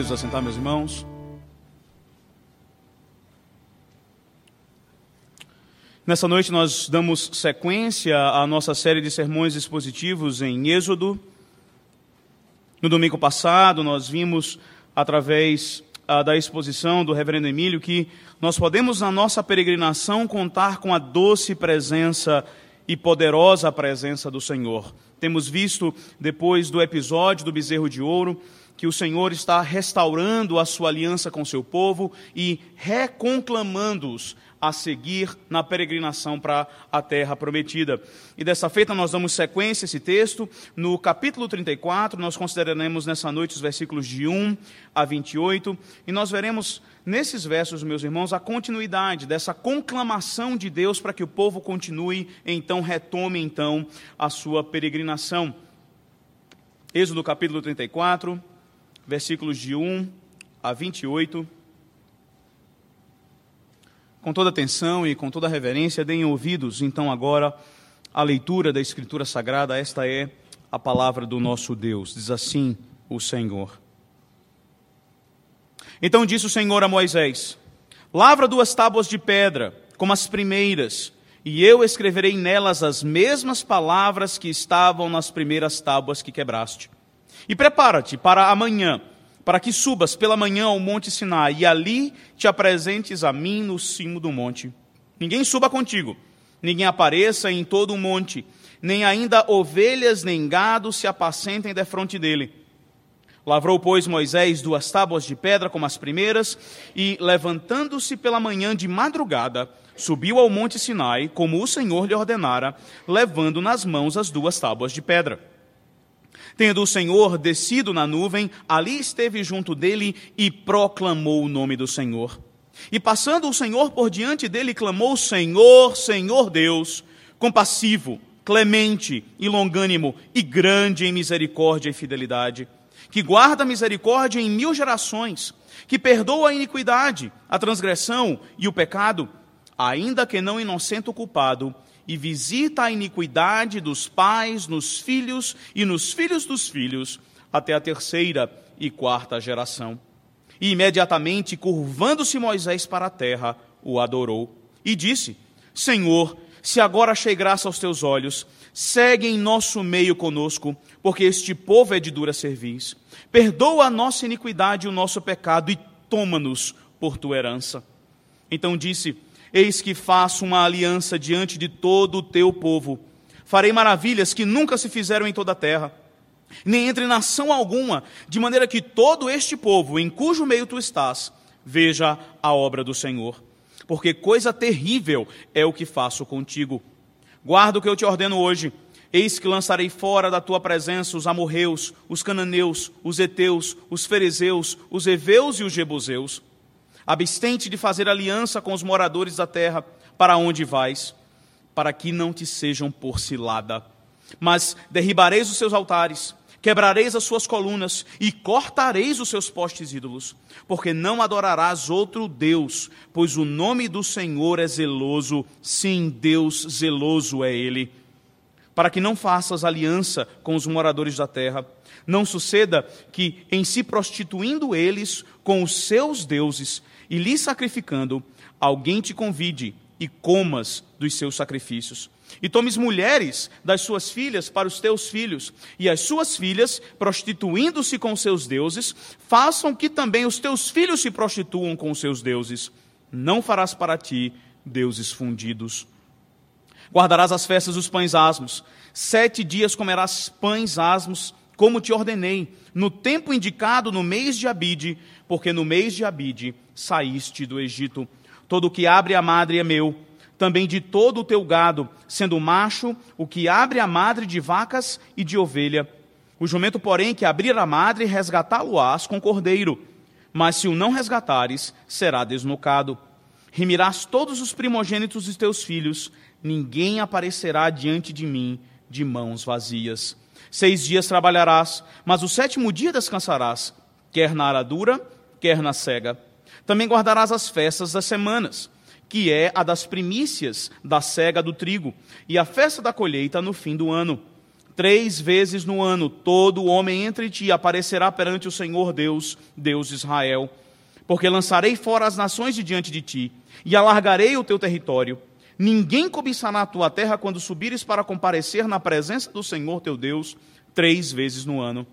assentar, meus irmãos. Nessa noite nós damos sequência à nossa série de sermões expositivos em Êxodo. No domingo passado nós vimos, através ah, da exposição do reverendo Emílio, que nós podemos na nossa peregrinação contar com a doce presença e poderosa presença do Senhor. Temos visto, depois do episódio do bezerro de ouro, que o Senhor está restaurando a sua aliança com seu povo e reconclamando-os a seguir na peregrinação para a terra prometida. E dessa feita nós damos sequência a esse texto. No capítulo 34, nós consideraremos nessa noite os versículos de 1 a 28, e nós veremos nesses versos, meus irmãos, a continuidade dessa conclamação de Deus para que o povo continue, então retome então a sua peregrinação. Êxodo capítulo 34, versículos de 1 a 28. Com toda atenção e com toda reverência, deem ouvidos, então, agora, à leitura da Escritura Sagrada. Esta é a palavra do nosso Deus. Diz assim o Senhor. Então disse o Senhor a Moisés: Lavra duas tábuas de pedra, como as primeiras, e eu escreverei nelas as mesmas palavras que estavam nas primeiras tábuas que quebraste. E prepara-te para amanhã, para que subas pela manhã ao monte Sinai, e ali te apresentes a mim no cimo do monte. Ninguém suba contigo, ninguém apareça em todo o monte, nem ainda ovelhas nem gado se apacentem defronte dele. Lavrou, pois, Moisés duas tábuas de pedra como as primeiras, e, levantando-se pela manhã de madrugada, subiu ao monte Sinai, como o Senhor lhe ordenara, levando nas mãos as duas tábuas de pedra. Tendo o Senhor descido na nuvem, ali esteve junto dele e proclamou o nome do Senhor. E passando o Senhor por diante dele, clamou: Senhor, Senhor Deus, compassivo, clemente e longânimo, e grande em misericórdia e fidelidade, que guarda misericórdia em mil gerações, que perdoa a iniquidade, a transgressão e o pecado, ainda que não inocente o culpado, e visita a iniquidade dos pais nos filhos e nos filhos dos filhos, até a terceira e quarta geração. E imediatamente, curvando-se Moisés para a terra, o adorou e disse: Senhor, se agora achei graça aos teus olhos, segue em nosso meio conosco, porque este povo é de dura cerviz. Perdoa a nossa iniquidade e o nosso pecado e toma-nos por tua herança. Então disse: Eis que faço uma aliança diante de todo o teu povo. Farei maravilhas que nunca se fizeram em toda a terra, nem entre nação alguma, de maneira que todo este povo, em cujo meio tu estás, veja a obra do Senhor. Porque coisa terrível é o que faço contigo. Guarda o que eu te ordeno hoje. Eis que lançarei fora da tua presença os amorreus, os cananeus, os heteus, os fariseus, os heveus e os jebuseus Abstente de fazer aliança com os moradores da terra, para onde vais, para que não te sejam por cilada. Mas derribareis os seus altares, quebrareis as suas colunas e cortareis os seus postes ídolos, porque não adorarás outro Deus, pois o nome do Senhor é zeloso, sim, Deus zeloso é Ele. Para que não faças aliança com os moradores da terra, não suceda que, em se prostituindo eles com os seus deuses, e lhe sacrificando, alguém te convide e comas dos seus sacrifícios. E tomes mulheres das suas filhas para os teus filhos, e as suas filhas, prostituindo-se com seus deuses, façam que também os teus filhos se prostituam com seus deuses. Não farás para ti deuses fundidos. Guardarás as festas dos pães asmos. Sete dias comerás pães asmos, como te ordenei, no tempo indicado no mês de Abide, porque no mês de Abide saíste do Egito. Todo o que abre a madre é meu, também de todo o teu gado, sendo macho, o que abre a madre de vacas e de ovelha. O jumento, porém, que abrir a madre, resgatá-lo-ás com cordeiro. Mas se o não resgatares, será desnucado. Remirás todos os primogênitos dos teus filhos, ninguém aparecerá diante de mim de mãos vazias. Seis dias trabalharás, mas o sétimo dia descansarás, quer na aradura, quer na cega. Também guardarás as festas das semanas, que é a das primícias da cega do trigo, e a festa da colheita no fim do ano. Três vezes no ano, todo homem entre ti aparecerá perante o Senhor Deus, Deus de Israel. Porque lançarei fora as nações de diante de ti, e alargarei o teu território. Ninguém cobiçará a tua terra quando subires para comparecer na presença do Senhor teu Deus, três vezes no ano.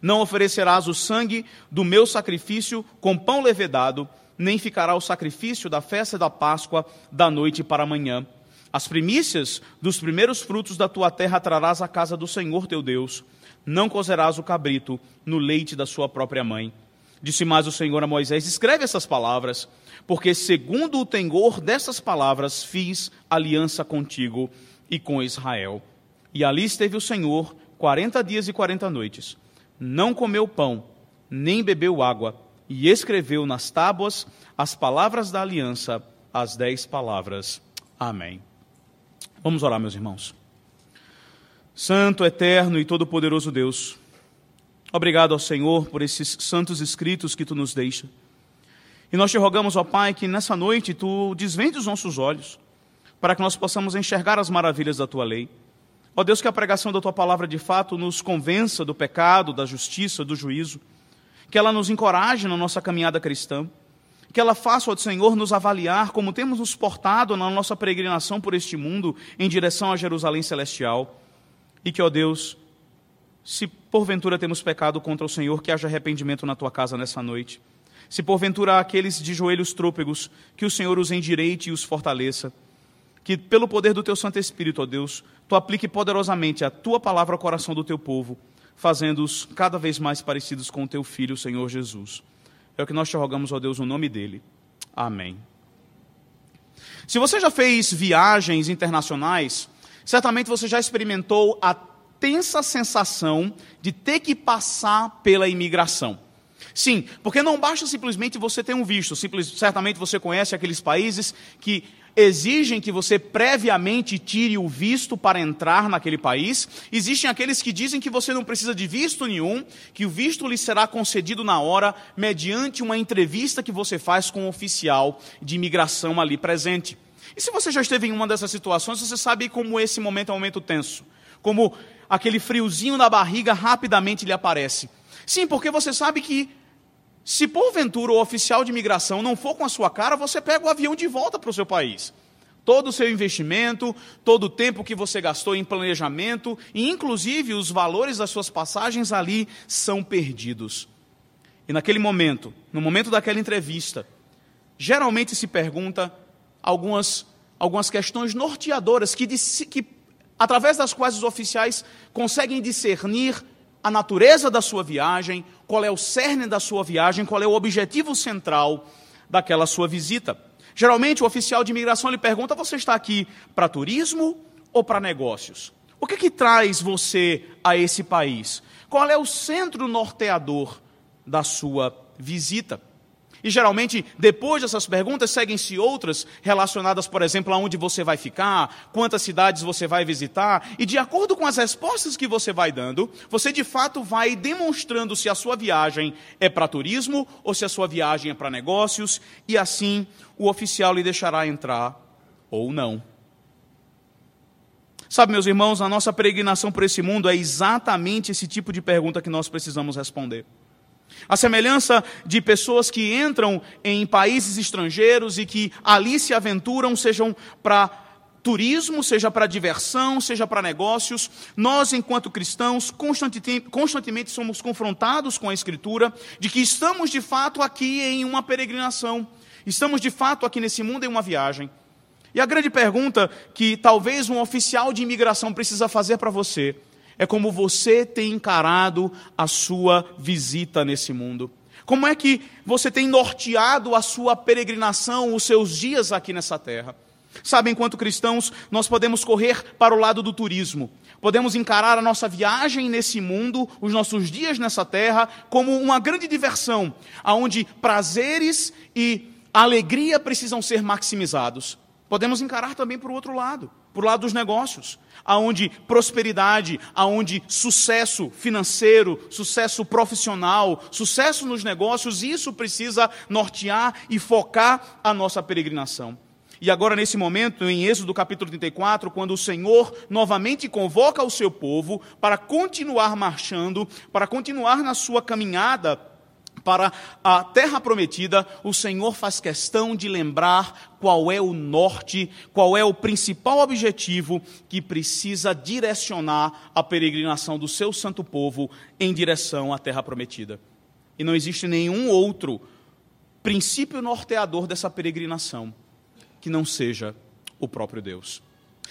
Não oferecerás o sangue do meu sacrifício com pão levedado, nem ficará o sacrifício da festa da Páscoa da noite para amanhã as primícias dos primeiros frutos da tua terra trarás à casa do Senhor teu Deus. Não cozerás o cabrito no leite da sua própria mãe. Disse mais o Senhor a Moisés: Escreve essas palavras, porque segundo o temor dessas palavras fiz aliança contigo e com Israel. E ali esteve o Senhor quarenta dias e quarenta noites. Não comeu pão, nem bebeu água, e escreveu nas tábuas as palavras da aliança, as dez palavras. Amém. Vamos orar, meus irmãos. Santo, eterno e todo-poderoso Deus, obrigado ao Senhor por esses santos escritos que tu nos deixa. E nós te rogamos, ó Pai, que nessa noite tu desvende os nossos olhos, para que nós possamos enxergar as maravilhas da tua lei. Ó Deus, que a pregação da tua palavra de fato nos convença do pecado, da justiça, do juízo, que ela nos encoraje na nossa caminhada cristã que ela faça, ó Senhor, nos avaliar como temos nos portado na nossa peregrinação por este mundo em direção a Jerusalém celestial. E que, ó Deus, se porventura temos pecado contra o Senhor, que haja arrependimento na tua casa nessa noite. Se porventura aqueles de joelhos trôpegos, que o Senhor os endireite e os fortaleça. Que pelo poder do teu Santo Espírito, ó Deus, tu aplique poderosamente a tua palavra ao coração do teu povo, fazendo-os cada vez mais parecidos com o teu Filho, Senhor Jesus. É o que nós te rogamos, ó Deus, no nome dele. Amém. Se você já fez viagens internacionais, certamente você já experimentou a tensa sensação de ter que passar pela imigração. Sim, porque não basta simplesmente você ter um visto, simples, certamente você conhece aqueles países que exigem que você previamente tire o visto para entrar naquele país. Existem aqueles que dizem que você não precisa de visto nenhum, que o visto lhe será concedido na hora, mediante uma entrevista que você faz com o um oficial de imigração ali presente. E se você já esteve em uma dessas situações, você sabe como esse momento é um momento tenso. Como aquele friozinho na barriga rapidamente lhe aparece. Sim, porque você sabe que se porventura o oficial de imigração não for com a sua cara, você pega o avião de volta para o seu país. Todo o seu investimento, todo o tempo que você gastou em planejamento, e inclusive os valores das suas passagens ali são perdidos. E naquele momento, no momento daquela entrevista, geralmente se pergunta algumas, algumas questões norteadoras que, que, através das quais os oficiais conseguem discernir a natureza da sua viagem, qual é o cerne da sua viagem, qual é o objetivo central daquela sua visita. Geralmente, o oficial de imigração lhe pergunta: você está aqui para turismo ou para negócios? O que, que traz você a esse país? Qual é o centro norteador da sua visita? E geralmente, depois dessas perguntas, seguem-se outras relacionadas, por exemplo, aonde você vai ficar, quantas cidades você vai visitar, e de acordo com as respostas que você vai dando, você de fato vai demonstrando se a sua viagem é para turismo ou se a sua viagem é para negócios, e assim o oficial lhe deixará entrar ou não. Sabe, meus irmãos, a nossa peregrinação por esse mundo é exatamente esse tipo de pergunta que nós precisamos responder. A semelhança de pessoas que entram em países estrangeiros e que ali se aventuram, sejam para turismo, seja para diversão, seja para negócios, nós, enquanto cristãos, constantemente somos confrontados com a Escritura de que estamos de fato aqui em uma peregrinação, estamos de fato aqui nesse mundo em uma viagem. E a grande pergunta que talvez um oficial de imigração precisa fazer para você é como você tem encarado a sua visita nesse mundo. Como é que você tem norteado a sua peregrinação, os seus dias aqui nessa terra? Sabe, enquanto cristãos, nós podemos correr para o lado do turismo. Podemos encarar a nossa viagem nesse mundo, os nossos dias nessa terra, como uma grande diversão, aonde prazeres e alegria precisam ser maximizados. Podemos encarar também para o outro lado, para o lado dos negócios, aonde prosperidade, aonde sucesso financeiro, sucesso profissional, sucesso nos negócios, isso precisa nortear e focar a nossa peregrinação. E agora, nesse momento, em Êxodo capítulo 34, quando o Senhor novamente convoca o seu povo para continuar marchando, para continuar na sua caminhada para a terra prometida, o Senhor faz questão de lembrar qual é o norte, qual é o principal objetivo que precisa direcionar a peregrinação do seu santo povo em direção à terra prometida. E não existe nenhum outro princípio norteador dessa peregrinação que não seja o próprio Deus.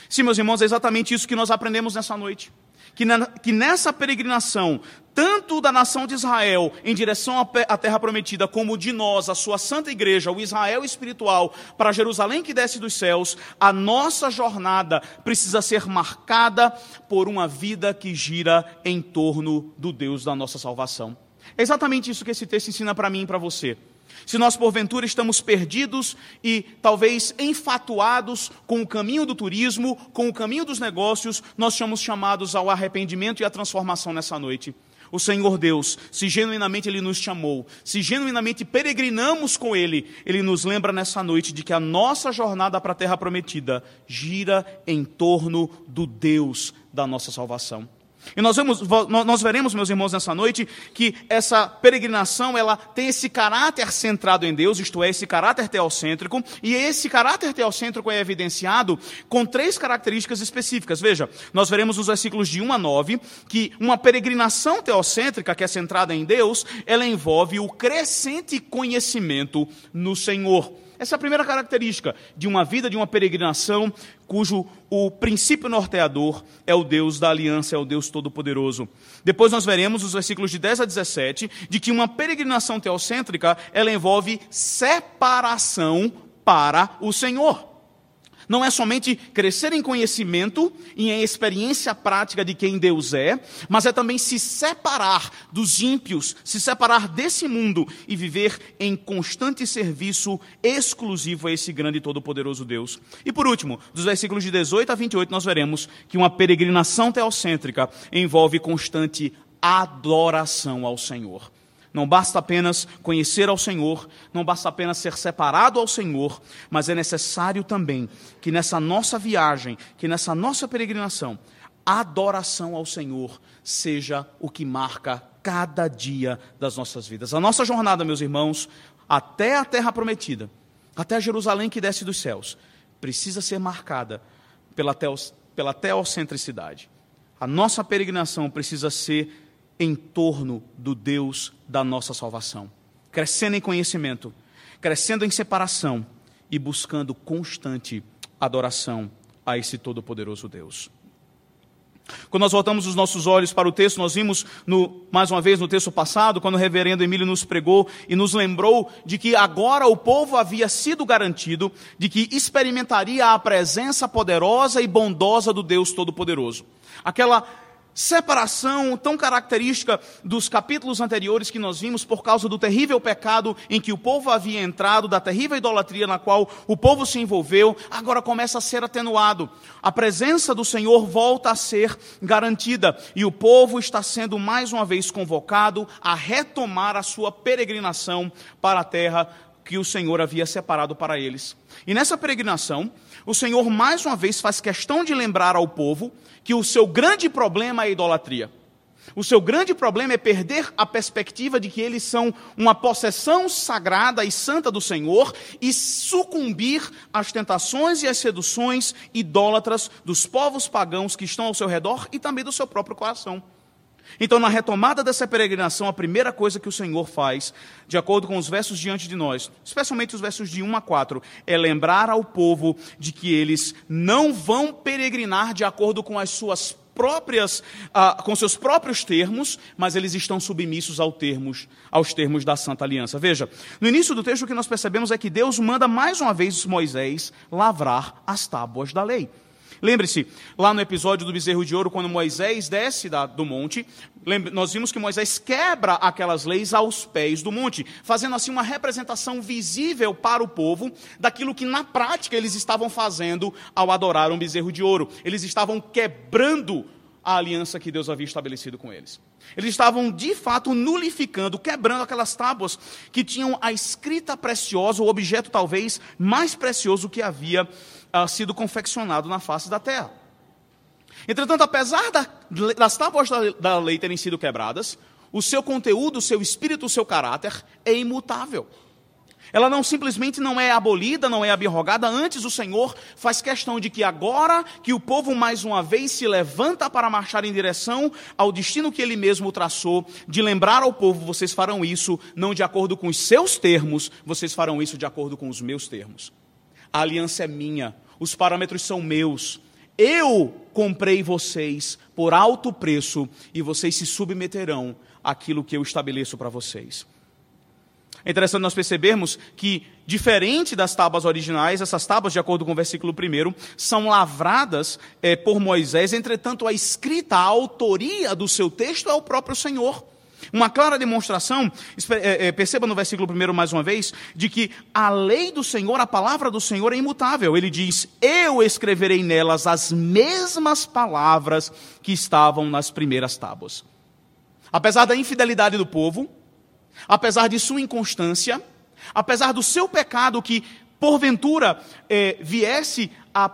Sim, meus irmãos, é exatamente isso que nós aprendemos nessa noite que, na, que nessa peregrinação, tanto da nação de Israel em direção à terra prometida, como de nós, a sua santa igreja, o Israel espiritual, para Jerusalém que desce dos céus, a nossa jornada precisa ser marcada por uma vida que gira em torno do Deus da nossa salvação. É exatamente isso que esse texto ensina para mim e para você. Se nós porventura estamos perdidos e talvez enfatuados com o caminho do turismo, com o caminho dos negócios, nós somos chamados ao arrependimento e à transformação nessa noite. O Senhor Deus, se genuinamente Ele nos chamou, se genuinamente peregrinamos com Ele, Ele nos lembra nessa noite de que a nossa jornada para a terra prometida gira em torno do Deus da nossa salvação. E nós, vemos, nós veremos, meus irmãos, nessa noite, que essa peregrinação ela tem esse caráter centrado em Deus, isto é, esse caráter teocêntrico, e esse caráter teocêntrico é evidenciado com três características específicas. Veja, nós veremos nos versículos de 1 a 9 que uma peregrinação teocêntrica, que é centrada em Deus, ela envolve o crescente conhecimento no Senhor. Essa é a primeira característica de uma vida de uma peregrinação cujo o princípio norteador é o Deus da aliança, é o Deus todo-poderoso. Depois nós veremos os versículos de 10 a 17 de que uma peregrinação teocêntrica, ela envolve separação para o Senhor não é somente crescer em conhecimento e em experiência prática de quem Deus é, mas é também se separar dos ímpios, se separar desse mundo e viver em constante serviço exclusivo a esse grande e todo-poderoso Deus. E por último, dos versículos de 18 a 28, nós veremos que uma peregrinação teocêntrica envolve constante adoração ao Senhor. Não basta apenas conhecer ao Senhor, não basta apenas ser separado ao Senhor, mas é necessário também que nessa nossa viagem, que nessa nossa peregrinação, a adoração ao Senhor seja o que marca cada dia das nossas vidas. A nossa jornada, meus irmãos, até a terra prometida, até Jerusalém que desce dos céus, precisa ser marcada pela, pela teocentricidade. A nossa peregrinação precisa ser em torno do Deus da nossa salvação, crescendo em conhecimento, crescendo em separação e buscando constante adoração a esse todo-poderoso Deus. Quando nós voltamos os nossos olhos para o texto, nós vimos no, mais uma vez no texto passado, quando o reverendo Emílio nos pregou e nos lembrou de que agora o povo havia sido garantido de que experimentaria a presença poderosa e bondosa do Deus Todo-Poderoso. Aquela separação tão característica dos capítulos anteriores que nós vimos por causa do terrível pecado em que o povo havia entrado, da terrível idolatria na qual o povo se envolveu, agora começa a ser atenuado. A presença do Senhor volta a ser garantida e o povo está sendo mais uma vez convocado a retomar a sua peregrinação para a terra que o Senhor havia separado para eles. E nessa peregrinação, o Senhor mais uma vez faz questão de lembrar ao povo que o seu grande problema é a idolatria. O seu grande problema é perder a perspectiva de que eles são uma possessão sagrada e santa do Senhor e sucumbir às tentações e às seduções idólatras dos povos pagãos que estão ao seu redor e também do seu próprio coração. Então, na retomada dessa peregrinação, a primeira coisa que o Senhor faz, de acordo com os versos diante de nós, especialmente os versos de 1 a 4, é lembrar ao povo de que eles não vão peregrinar de acordo com as suas próprias, ah, com seus próprios termos, mas eles estão submissos aos termos, aos termos da Santa Aliança. Veja, no início do texto o que nós percebemos é que Deus manda mais uma vez Moisés lavrar as tábuas da lei. Lembre-se, lá no episódio do bezerro de ouro, quando Moisés desce da, do monte, nós vimos que Moisés quebra aquelas leis aos pés do monte, fazendo assim uma representação visível para o povo daquilo que na prática eles estavam fazendo ao adorar um bezerro de ouro. Eles estavam quebrando a aliança que Deus havia estabelecido com eles. Eles estavam, de fato, nulificando, quebrando aquelas tábuas que tinham a escrita preciosa, o objeto talvez mais precioso que havia uh, sido confeccionado na face da terra. Entretanto, apesar da, das tábuas da, da lei terem sido quebradas, o seu conteúdo, o seu espírito, o seu caráter é imutável. Ela não simplesmente não é abolida, não é abrogada, antes o Senhor faz questão de que agora que o povo mais uma vez se levanta para marchar em direção ao destino que ele mesmo traçou, de lembrar ao povo, vocês farão isso não de acordo com os seus termos, vocês farão isso de acordo com os meus termos. A aliança é minha, os parâmetros são meus. Eu comprei vocês por alto preço e vocês se submeterão àquilo que eu estabeleço para vocês. É interessante nós percebermos que, diferente das tábuas originais, essas tábuas, de acordo com o versículo 1, são lavradas é, por Moisés, entretanto, a escrita, a autoria do seu texto é o próprio Senhor. Uma clara demonstração, é, perceba no versículo 1 mais uma vez, de que a lei do Senhor, a palavra do Senhor é imutável. Ele diz: Eu escreverei nelas as mesmas palavras que estavam nas primeiras tábuas. Apesar da infidelidade do povo, apesar de sua inconstância, apesar do seu pecado que, porventura, eh, viesse a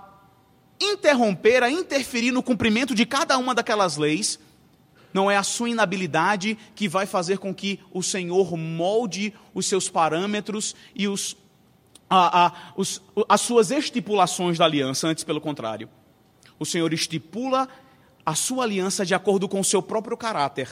interromper, a interferir no cumprimento de cada uma daquelas leis, não é a sua inabilidade que vai fazer com que o Senhor molde os seus parâmetros e os, a, a, os, as suas estipulações da aliança, antes pelo contrário. O Senhor estipula a sua aliança de acordo com o seu próprio caráter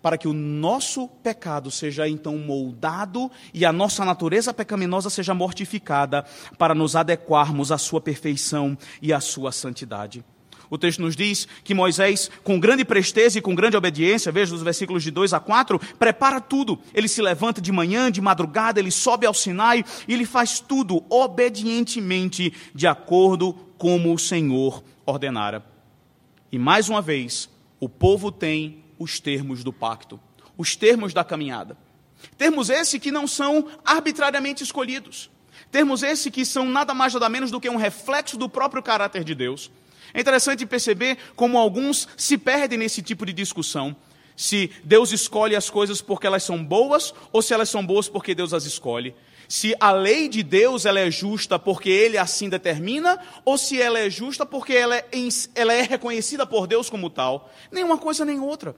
para que o nosso pecado seja então moldado e a nossa natureza pecaminosa seja mortificada, para nos adequarmos à sua perfeição e à sua santidade. O texto nos diz que Moisés, com grande presteza e com grande obediência, veja os versículos de 2 a 4, prepara tudo. Ele se levanta de manhã, de madrugada, ele sobe ao Sinai e ele faz tudo obedientemente, de acordo como o Senhor ordenara. E mais uma vez, o povo tem os termos do pacto, os termos da caminhada. Termos esse que não são arbitrariamente escolhidos. Termos esse que são nada mais nada menos do que um reflexo do próprio caráter de Deus. É interessante perceber como alguns se perdem nesse tipo de discussão. Se Deus escolhe as coisas porque elas são boas ou se elas são boas porque Deus as escolhe se a lei de Deus ela é justa porque ele assim determina, ou se ela é justa porque ela é, ela é reconhecida por Deus como tal. Nenhuma coisa nem outra.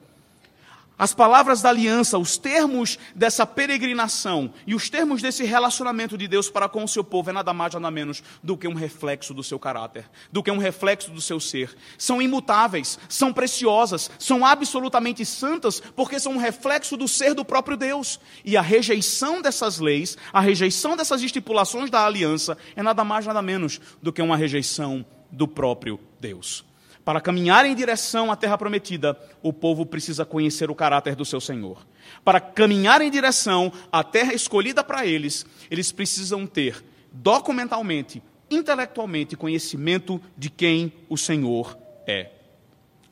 As palavras da aliança, os termos dessa peregrinação e os termos desse relacionamento de Deus para com o seu povo é nada mais nada menos do que um reflexo do seu caráter, do que um reflexo do seu ser. São imutáveis, são preciosas, são absolutamente santas, porque são um reflexo do ser do próprio Deus. E a rejeição dessas leis, a rejeição dessas estipulações da aliança é nada mais nada menos do que uma rejeição do próprio Deus. Para caminhar em direção à terra prometida, o povo precisa conhecer o caráter do seu Senhor. Para caminhar em direção à terra escolhida para eles, eles precisam ter documentalmente, intelectualmente, conhecimento de quem o Senhor é.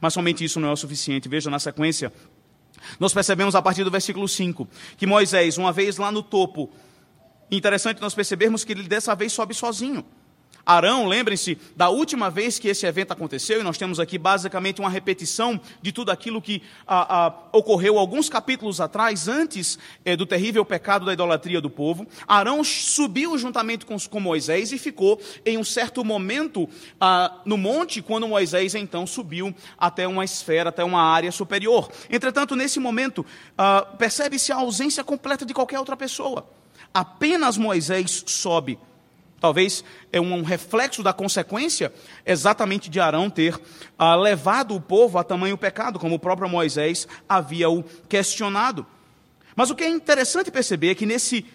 Mas somente isso não é o suficiente. Veja na sequência, nós percebemos a partir do versículo 5 que Moisés, uma vez lá no topo, interessante nós percebermos que ele dessa vez sobe sozinho. Arão, lembrem-se da última vez que esse evento aconteceu, e nós temos aqui basicamente uma repetição de tudo aquilo que a, a, ocorreu alguns capítulos atrás, antes é, do terrível pecado da idolatria do povo. Arão subiu juntamente com, com Moisés e ficou em um certo momento ah, no monte, quando Moisés então subiu até uma esfera, até uma área superior. Entretanto, nesse momento, ah, percebe-se a ausência completa de qualquer outra pessoa. Apenas Moisés sobe Talvez é um reflexo da consequência exatamente de Arão ter ah, levado o povo a tamanho pecado, como o próprio Moisés havia o questionado. Mas o que é interessante perceber é que nesse,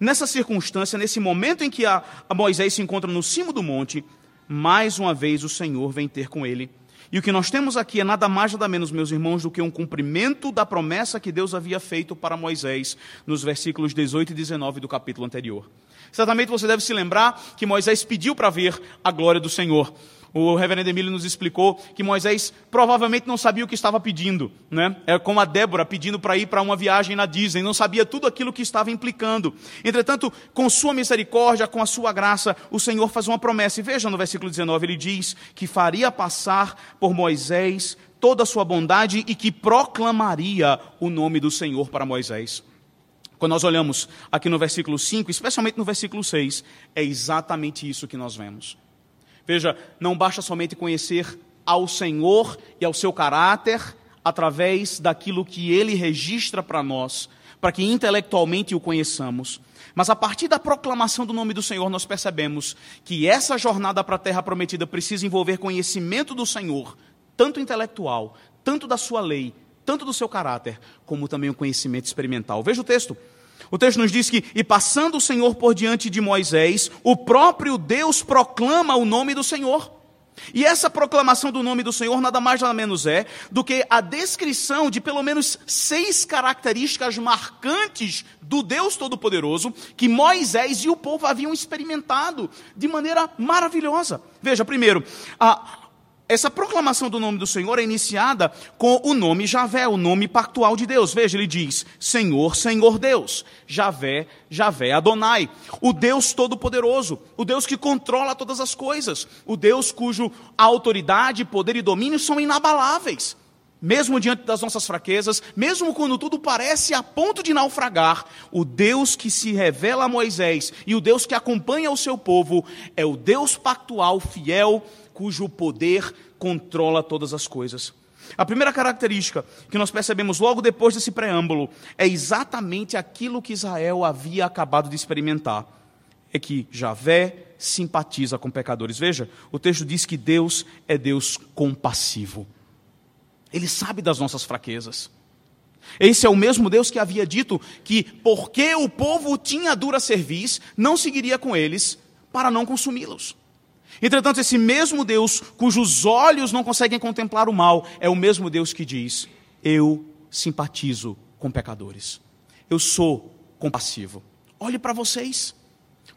nessa circunstância, nesse momento em que a, a Moisés se encontra no cimo do monte, mais uma vez o Senhor vem ter com ele. E o que nós temos aqui é nada mais, nada menos, meus irmãos, do que um cumprimento da promessa que Deus havia feito para Moisés nos versículos 18 e 19 do capítulo anterior. Certamente você deve se lembrar que Moisés pediu para ver a glória do Senhor. O reverendo Emílio nos explicou que Moisés provavelmente não sabia o que estava pedindo, né? É como a Débora pedindo para ir para uma viagem na Disney, não sabia tudo aquilo que estava implicando. Entretanto, com sua misericórdia, com a sua graça, o Senhor faz uma promessa. E veja no versículo 19, ele diz que faria passar por Moisés toda a sua bondade e que proclamaria o nome do Senhor para Moisés. Quando nós olhamos aqui no versículo 5, especialmente no versículo 6, é exatamente isso que nós vemos. Veja, não basta somente conhecer ao Senhor e ao seu caráter através daquilo que ele registra para nós, para que intelectualmente o conheçamos. Mas a partir da proclamação do nome do Senhor, nós percebemos que essa jornada para a terra prometida precisa envolver conhecimento do Senhor, tanto intelectual, tanto da sua lei, tanto do seu caráter, como também o conhecimento experimental. Veja o texto. O texto nos diz que, e passando o Senhor por diante de Moisés, o próprio Deus proclama o nome do Senhor. E essa proclamação do nome do Senhor nada mais nada menos é do que a descrição de pelo menos seis características marcantes do Deus Todo-Poderoso que Moisés e o povo haviam experimentado de maneira maravilhosa. Veja, primeiro, a, essa proclamação do nome do Senhor é iniciada com o nome Javé, o nome pactual de Deus. Veja, ele diz: Senhor, Senhor Deus. Javé, Javé Adonai. O Deus Todo-Poderoso, o Deus que controla todas as coisas, o Deus cujo autoridade, poder e domínio são inabaláveis. Mesmo diante das nossas fraquezas, mesmo quando tudo parece a ponto de naufragar, o Deus que se revela a Moisés e o Deus que acompanha o seu povo é o Deus pactual, fiel, cujo poder controla todas as coisas. A primeira característica que nós percebemos logo depois desse preâmbulo é exatamente aquilo que Israel havia acabado de experimentar: é que Javé simpatiza com pecadores. Veja, o texto diz que Deus é Deus compassivo. Ele sabe das nossas fraquezas. Esse é o mesmo Deus que havia dito que, porque o povo tinha dura cerviz, não seguiria com eles para não consumi-los. Entretanto, esse mesmo Deus, cujos olhos não conseguem contemplar o mal, é o mesmo Deus que diz: Eu simpatizo com pecadores. Eu sou compassivo. Olhe para vocês.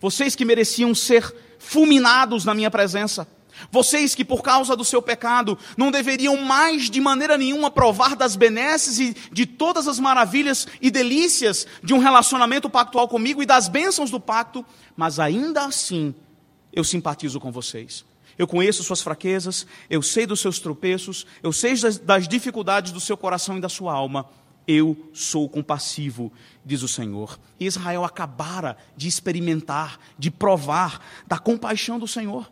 Vocês que mereciam ser fulminados na minha presença. Vocês que, por causa do seu pecado, não deveriam mais de maneira nenhuma provar das benesses e de todas as maravilhas e delícias de um relacionamento pactual comigo e das bênçãos do pacto, mas ainda assim eu simpatizo com vocês. Eu conheço suas fraquezas, eu sei dos seus tropeços, eu sei das, das dificuldades do seu coração e da sua alma. Eu sou compassivo, diz o Senhor. E Israel acabara de experimentar, de provar da compaixão do Senhor.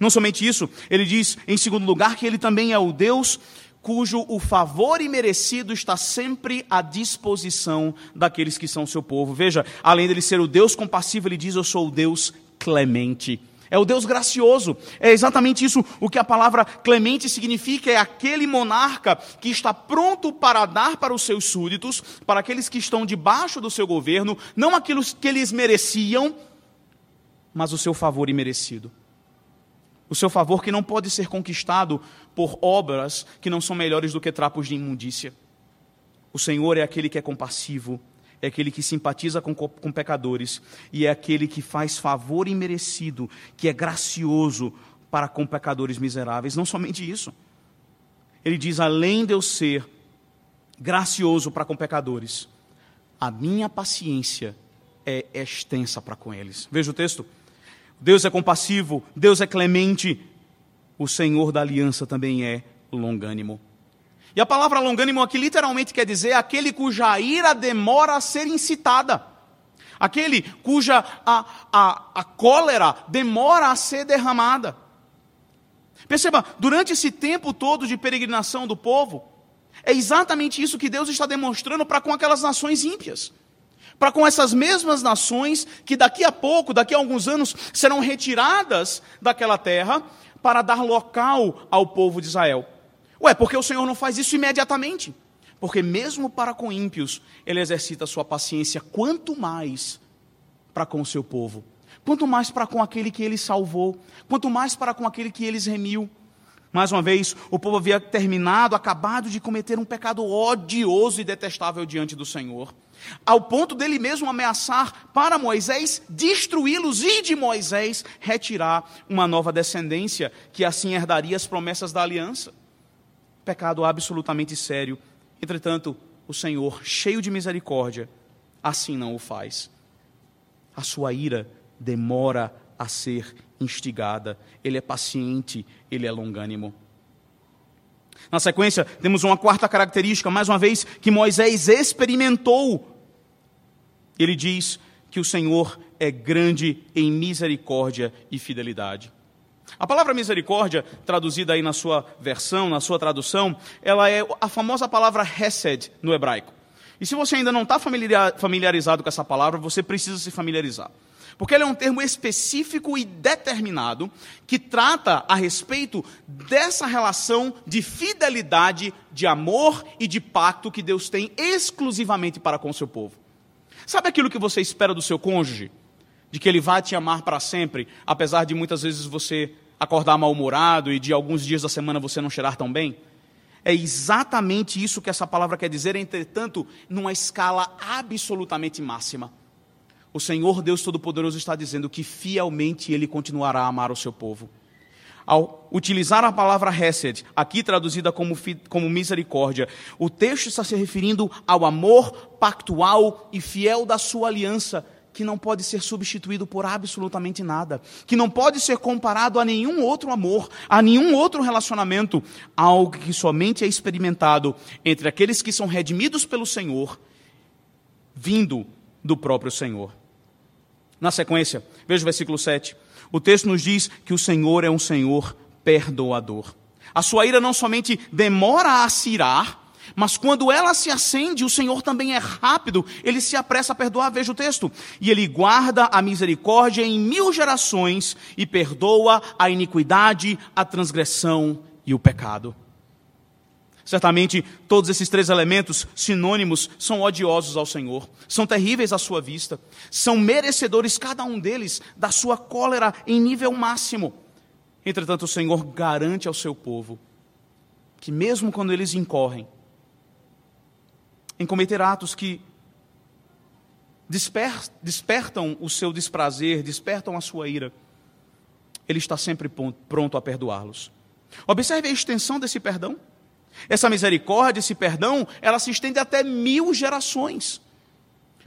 Não somente isso, ele diz, em segundo lugar, que ele também é o Deus cujo o favor imerecido está sempre à disposição daqueles que são seu povo. Veja, além dele ser o Deus compassivo, ele diz: Eu sou o Deus clemente. É o Deus gracioso. É exatamente isso o que a palavra clemente significa. É aquele monarca que está pronto para dar para os seus súditos, para aqueles que estão debaixo do seu governo, não aquilo que eles mereciam, mas o seu favor imerecido. O seu favor que não pode ser conquistado por obras que não são melhores do que trapos de imundícia. O Senhor é aquele que é compassivo, é aquele que simpatiza com, com pecadores e é aquele que faz favor imerecido, que é gracioso para com pecadores miseráveis. Não somente isso. Ele diz: além de eu ser gracioso para com pecadores, a minha paciência é extensa para com eles. Veja o texto. Deus é compassivo, Deus é clemente, o Senhor da aliança também é longânimo. E a palavra longânimo aqui literalmente quer dizer aquele cuja ira demora a ser incitada. Aquele cuja a, a, a cólera demora a ser derramada. Perceba, durante esse tempo todo de peregrinação do povo, é exatamente isso que Deus está demonstrando para com aquelas nações ímpias. Para com essas mesmas nações que daqui a pouco, daqui a alguns anos, serão retiradas daquela terra para dar local ao povo de Israel. Ué, porque o Senhor não faz isso imediatamente? Porque mesmo para com ímpios, ele exercita sua paciência, quanto mais para com o seu povo, quanto mais para com aquele que ele salvou, quanto mais para com aquele que eles remiu. Mais uma vez, o povo havia terminado, acabado de cometer um pecado odioso e detestável diante do Senhor. ao ponto dele mesmo ameaçar para Moisés destruí-los e de Moisés retirar uma nova descendência que assim herdaria as promessas da aliança. Pecado absolutamente sério. Entretanto, o Senhor, cheio de misericórdia, assim não o faz. A sua ira demora a ser instigada, ele é paciente, ele é longânimo. Na sequência, temos uma quarta característica, mais uma vez, que Moisés experimentou. Ele diz que o Senhor é grande em misericórdia e fidelidade. A palavra misericórdia, traduzida aí na sua versão, na sua tradução, ela é a famosa palavra hesed no hebraico. E se você ainda não está familiarizado com essa palavra, você precisa se familiarizar. Porque ele é um termo específico e determinado que trata a respeito dessa relação de fidelidade, de amor e de pacto que Deus tem exclusivamente para com o seu povo. Sabe aquilo que você espera do seu cônjuge? De que ele vai te amar para sempre, apesar de muitas vezes você acordar mal-humorado e de alguns dias da semana você não cheirar tão bem? É exatamente isso que essa palavra quer dizer, entretanto, numa escala absolutamente máxima. O Senhor Deus Todo-Poderoso está dizendo que fielmente Ele continuará a amar o seu povo. Ao utilizar a palavra Hesed, aqui traduzida como, como misericórdia, o texto está se referindo ao amor pactual e fiel da sua aliança, que não pode ser substituído por absolutamente nada, que não pode ser comparado a nenhum outro amor, a nenhum outro relacionamento, algo que somente é experimentado entre aqueles que são redimidos pelo Senhor, vindo do próprio Senhor. Na sequência, veja o versículo 7. O texto nos diz que o Senhor é um Senhor perdoador. A sua ira não somente demora a se irar, mas quando ela se acende, o Senhor também é rápido, ele se apressa a perdoar, veja o texto. E ele guarda a misericórdia em mil gerações e perdoa a iniquidade, a transgressão e o pecado. Certamente, todos esses três elementos sinônimos são odiosos ao Senhor, são terríveis à sua vista, são merecedores, cada um deles, da sua cólera em nível máximo. Entretanto, o Senhor garante ao seu povo que, mesmo quando eles incorrem em cometer atos que desper despertam o seu desprazer, despertam a sua ira, Ele está sempre pronto a perdoá-los. Observe a extensão desse perdão. Essa misericórdia, esse perdão, ela se estende até mil gerações.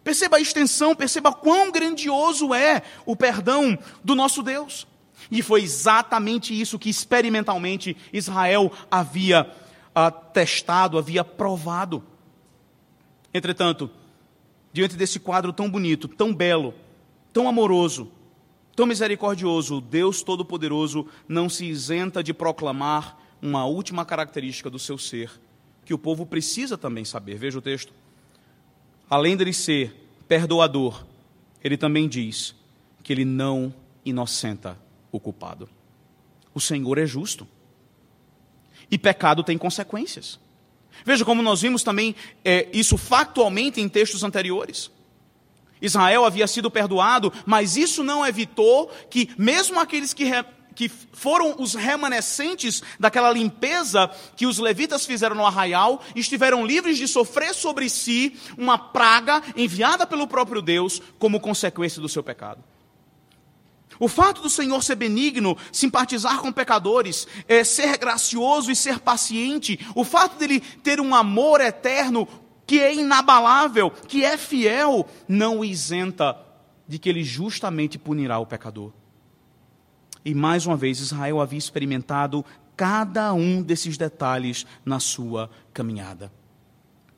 Perceba a extensão, perceba quão grandioso é o perdão do nosso Deus. E foi exatamente isso que experimentalmente Israel havia ah, testado, havia provado. Entretanto, diante desse quadro tão bonito, tão belo, tão amoroso, tão misericordioso, Deus Todo-Poderoso não se isenta de proclamar uma última característica do seu ser, que o povo precisa também saber. Veja o texto. Além dele ser perdoador, ele também diz que ele não inocenta o culpado. O Senhor é justo. E pecado tem consequências. Veja como nós vimos também é, isso factualmente em textos anteriores. Israel havia sido perdoado, mas isso não evitou que, mesmo aqueles que que foram os remanescentes daquela limpeza que os levitas fizeram no arraial, estiveram livres de sofrer sobre si uma praga enviada pelo próprio Deus como consequência do seu pecado. O fato do Senhor ser benigno, simpatizar com pecadores, é, ser gracioso e ser paciente, o fato dele ter um amor eterno que é inabalável, que é fiel, não o isenta de que ele justamente punirá o pecador. E mais uma vez, Israel havia experimentado cada um desses detalhes na sua caminhada.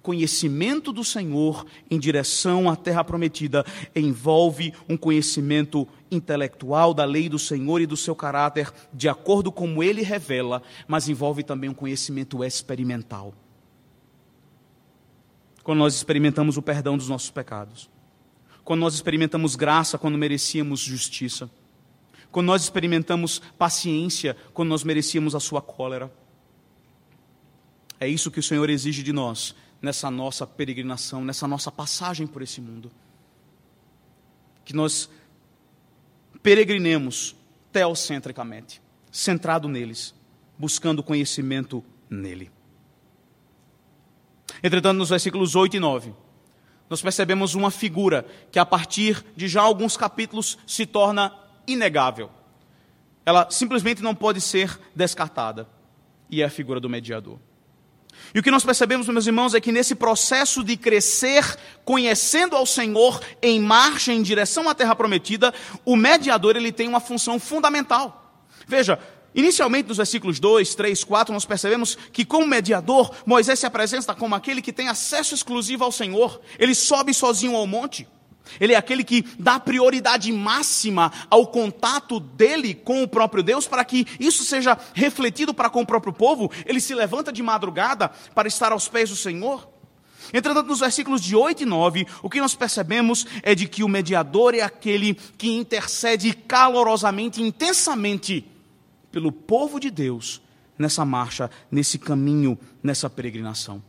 Conhecimento do Senhor em direção à terra prometida envolve um conhecimento intelectual da lei do Senhor e do seu caráter, de acordo com como ele revela, mas envolve também um conhecimento experimental. Quando nós experimentamos o perdão dos nossos pecados, quando nós experimentamos graça quando merecíamos justiça, quando nós experimentamos paciência, quando nós merecíamos a sua cólera. É isso que o Senhor exige de nós nessa nossa peregrinação, nessa nossa passagem por esse mundo. Que nós peregrinemos teocentricamente, centrado neles, buscando conhecimento nele. Entretanto, nos versículos 8 e 9, nós percebemos uma figura que, a partir de já alguns capítulos, se torna inegável. Ela simplesmente não pode ser descartada. E é a figura do mediador. E o que nós percebemos, meus irmãos, é que nesse processo de crescer, conhecendo ao Senhor, em marcha em direção à terra prometida, o mediador ele tem uma função fundamental. Veja, Inicialmente, nos versículos 2, 3, 4, nós percebemos que, como mediador, Moisés se apresenta como aquele que tem acesso exclusivo ao Senhor. Ele sobe sozinho ao monte. Ele é aquele que dá prioridade máxima ao contato dele com o próprio Deus, para que isso seja refletido para com o próprio povo. Ele se levanta de madrugada para estar aos pés do Senhor. Entretanto, nos versículos de 8 e 9, o que nós percebemos é de que o mediador é aquele que intercede calorosamente, intensamente pelo povo de Deus nessa marcha, nesse caminho, nessa peregrinação.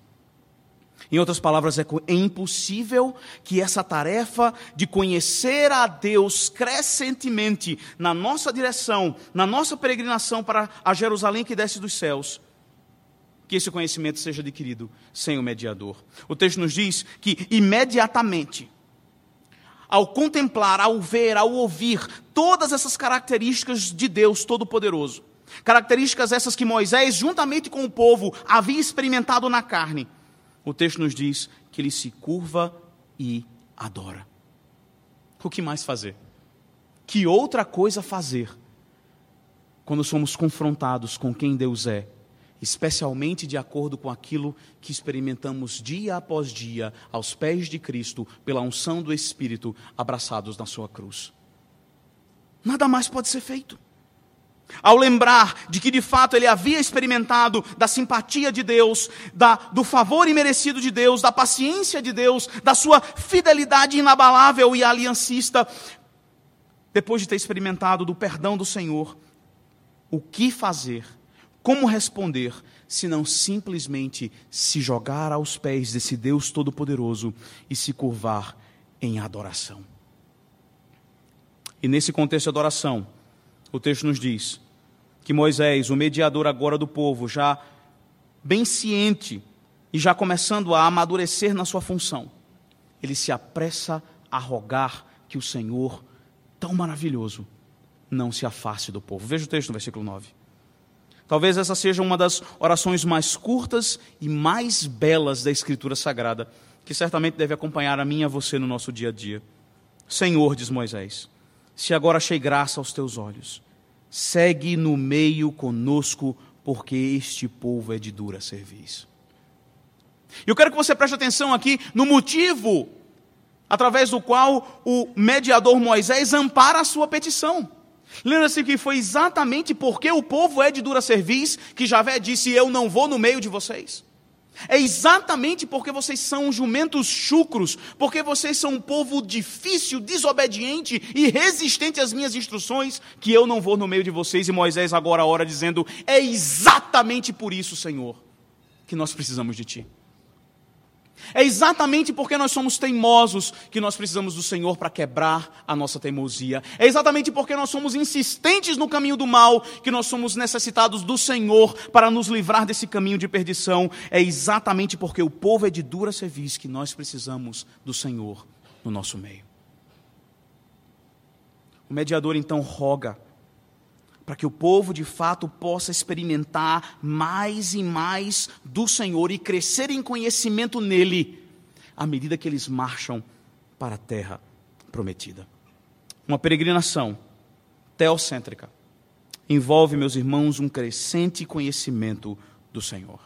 Em outras palavras, é, é impossível que essa tarefa de conhecer a Deus crescentemente na nossa direção, na nossa peregrinação para a Jerusalém que desce dos céus, que esse conhecimento seja adquirido sem o mediador. O texto nos diz que imediatamente, ao contemplar, ao ver, ao ouvir todas essas características de Deus Todo-Poderoso, características essas que Moisés, juntamente com o povo, havia experimentado na carne, o texto nos diz que ele se curva e adora. O que mais fazer? Que outra coisa fazer quando somos confrontados com quem Deus é especialmente de acordo com aquilo que experimentamos dia após dia aos pés de Cristo, pela unção do Espírito, abraçados na Sua cruz. Nada mais pode ser feito. Ao lembrar de que de fato ele havia experimentado da simpatia de Deus, da, do favor imerecido de Deus, da paciência de Deus, da sua fidelidade inabalável e aliancista, depois de ter experimentado do perdão do Senhor, o que fazer como responder se não simplesmente se jogar aos pés desse Deus Todo-Poderoso e se curvar em adoração? E nesse contexto de adoração, o texto nos diz que Moisés, o mediador agora do povo, já bem ciente e já começando a amadurecer na sua função, ele se apressa a rogar que o Senhor, tão maravilhoso, não se afaste do povo. Veja o texto no versículo 9. Talvez essa seja uma das orações mais curtas e mais belas da Escritura Sagrada, que certamente deve acompanhar a mim e a você no nosso dia a dia. Senhor, diz Moisés, se agora achei graça aos teus olhos, segue no meio conosco, porque este povo é de dura serviço. Eu quero que você preste atenção aqui no motivo através do qual o mediador Moisés ampara a sua petição. Lembra-se que foi exatamente porque o povo é de dura cerviz que Javé disse: Eu não vou no meio de vocês. É exatamente porque vocês são jumentos chucros, porque vocês são um povo difícil, desobediente e resistente às minhas instruções, que eu não vou no meio de vocês. E Moisés agora ora dizendo: É exatamente por isso, Senhor, que nós precisamos de Ti. É exatamente porque nós somos teimosos que nós precisamos do Senhor para quebrar a nossa teimosia. É exatamente porque nós somos insistentes no caminho do mal que nós somos necessitados do Senhor para nos livrar desse caminho de perdição. É exatamente porque o povo é de dura serviço que nós precisamos do Senhor no nosso meio. O mediador então roga para que o povo de fato possa experimentar mais e mais do Senhor e crescer em conhecimento nele, à medida que eles marcham para a terra prometida. Uma peregrinação teocêntrica envolve, meus irmãos, um crescente conhecimento do Senhor.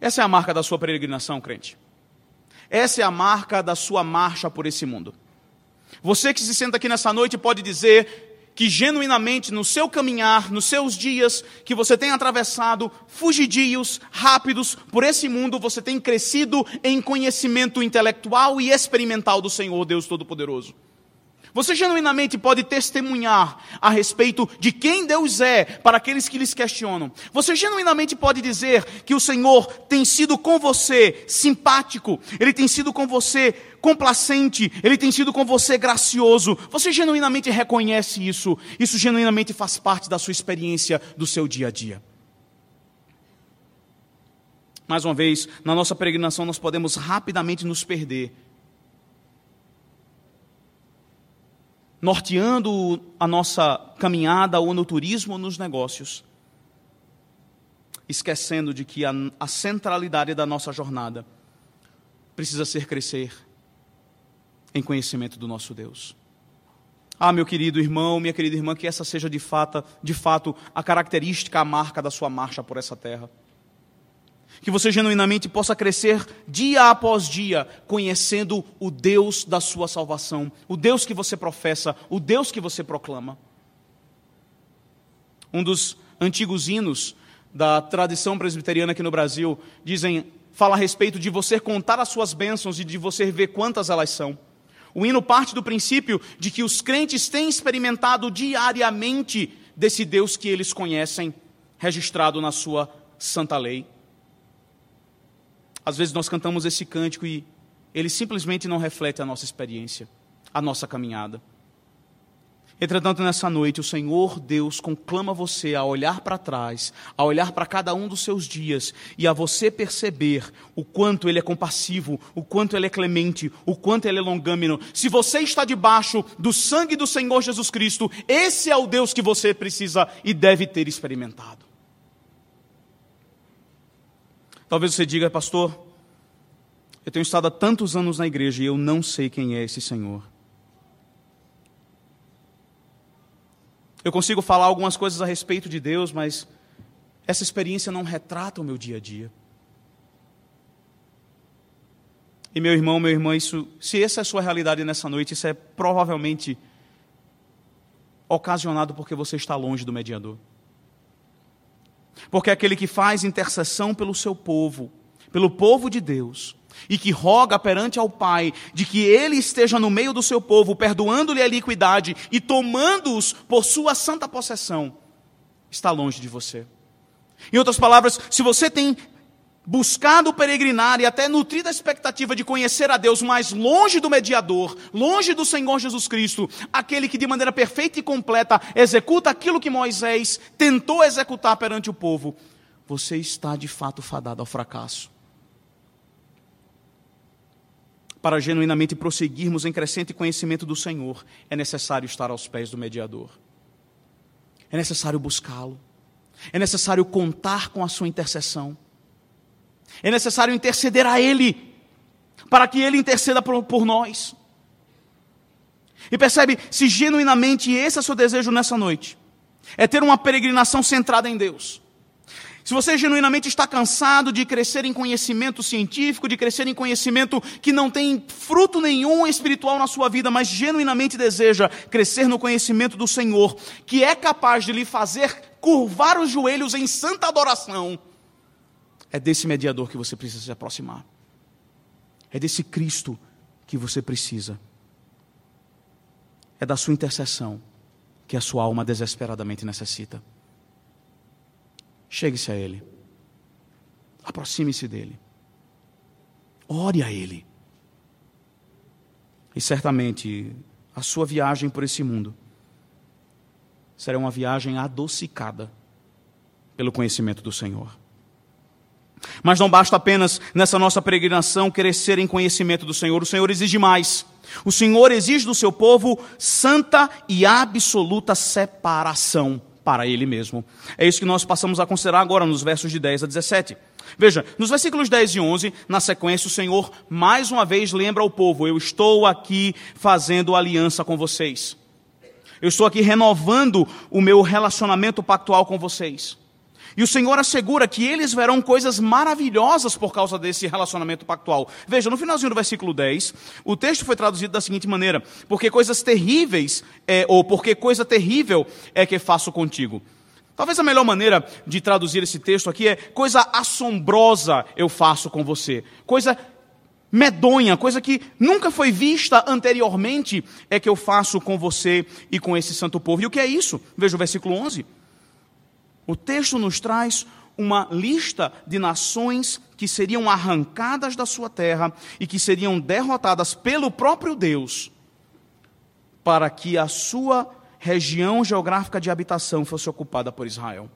Essa é a marca da sua peregrinação, crente. Essa é a marca da sua marcha por esse mundo. Você que se senta aqui nessa noite pode dizer: que genuinamente no seu caminhar, nos seus dias, que você tem atravessado fugidios, rápidos por esse mundo, você tem crescido em conhecimento intelectual e experimental do Senhor Deus Todo-Poderoso. Você genuinamente pode testemunhar a respeito de quem Deus é para aqueles que lhes questionam. Você genuinamente pode dizer que o Senhor tem sido com você simpático, Ele tem sido com você complacente, Ele tem sido com você gracioso. Você genuinamente reconhece isso. Isso genuinamente faz parte da sua experiência, do seu dia a dia. Mais uma vez, na nossa peregrinação nós podemos rapidamente nos perder norteando a nossa caminhada ou no turismo ou nos negócios, esquecendo de que a, a centralidade da nossa jornada precisa ser crescer em conhecimento do nosso Deus. Ah, meu querido irmão, minha querida irmã, que essa seja de fato, de fato a característica, a marca da sua marcha por essa terra. Que você genuinamente possa crescer dia após dia, conhecendo o Deus da sua salvação, o Deus que você professa, o Deus que você proclama. Um dos antigos hinos da tradição presbiteriana aqui no Brasil dizem, fala a respeito de você contar as suas bênçãos e de você ver quantas elas são. O hino parte do princípio de que os crentes têm experimentado diariamente desse Deus que eles conhecem, registrado na sua santa lei. Às vezes nós cantamos esse cântico e ele simplesmente não reflete a nossa experiência, a nossa caminhada. Entretanto, nessa noite, o Senhor Deus conclama você a olhar para trás, a olhar para cada um dos seus dias e a você perceber o quanto Ele é compassivo, o quanto Ele é clemente, o quanto Ele é longâmino. Se você está debaixo do sangue do Senhor Jesus Cristo, esse é o Deus que você precisa e deve ter experimentado. Talvez você diga, pastor, eu tenho estado há tantos anos na igreja e eu não sei quem é esse Senhor. Eu consigo falar algumas coisas a respeito de Deus, mas essa experiência não retrata o meu dia a dia. E meu irmão, meu irmã, isso, se essa é a sua realidade nessa noite, isso é provavelmente ocasionado porque você está longe do mediador. Porque aquele que faz intercessão pelo seu povo, pelo povo de Deus, e que roga perante ao Pai de que ele esteja no meio do seu povo, perdoando-lhe a iniquidade e tomando-os por sua santa possessão, está longe de você. Em outras palavras, se você tem buscado peregrinar e até nutrido a expectativa de conhecer a Deus mais longe do mediador, longe do Senhor Jesus Cristo, aquele que de maneira perfeita e completa executa aquilo que Moisés tentou executar perante o povo, você está de fato fadado ao fracasso para genuinamente prosseguirmos em crescente conhecimento do Senhor, é necessário estar aos pés do mediador. É necessário buscá-lo. É necessário contar com a sua intercessão. É necessário interceder a Ele, para que Ele interceda por, por nós. E percebe, se genuinamente esse é o seu desejo nessa noite, é ter uma peregrinação centrada em Deus se você genuinamente está cansado de crescer em conhecimento científico, de crescer em conhecimento que não tem fruto nenhum espiritual na sua vida, mas genuinamente deseja crescer no conhecimento do Senhor, que é capaz de lhe fazer curvar os joelhos em santa adoração, é desse mediador que você precisa se aproximar. É desse Cristo que você precisa. É da sua intercessão que a sua alma desesperadamente necessita. Chegue-se a Ele. Aproxime-se dele. Ore a Ele. E certamente a sua viagem por esse mundo será uma viagem adocicada pelo conhecimento do Senhor. Mas não basta apenas nessa nossa peregrinação crescer em conhecimento do Senhor, o Senhor exige mais. O Senhor exige do seu povo santa e absoluta separação para ele mesmo. É isso que nós passamos a considerar agora nos versos de 10 a 17. Veja, nos versículos 10 e 11, na sequência, o Senhor mais uma vez lembra ao povo: Eu estou aqui fazendo aliança com vocês. Eu estou aqui renovando o meu relacionamento pactual com vocês. E o Senhor assegura que eles verão coisas maravilhosas por causa desse relacionamento pactual. Veja, no finalzinho do versículo 10, o texto foi traduzido da seguinte maneira: Porque coisas terríveis, é, ou porque coisa terrível é que faço contigo. Talvez a melhor maneira de traduzir esse texto aqui é coisa assombrosa eu faço com você. Coisa medonha, coisa que nunca foi vista anteriormente, é que eu faço com você e com esse santo povo. E o que é isso? Veja o versículo 11. O texto nos traz uma lista de nações que seriam arrancadas da sua terra e que seriam derrotadas pelo próprio Deus, para que a sua região geográfica de habitação fosse ocupada por Israel.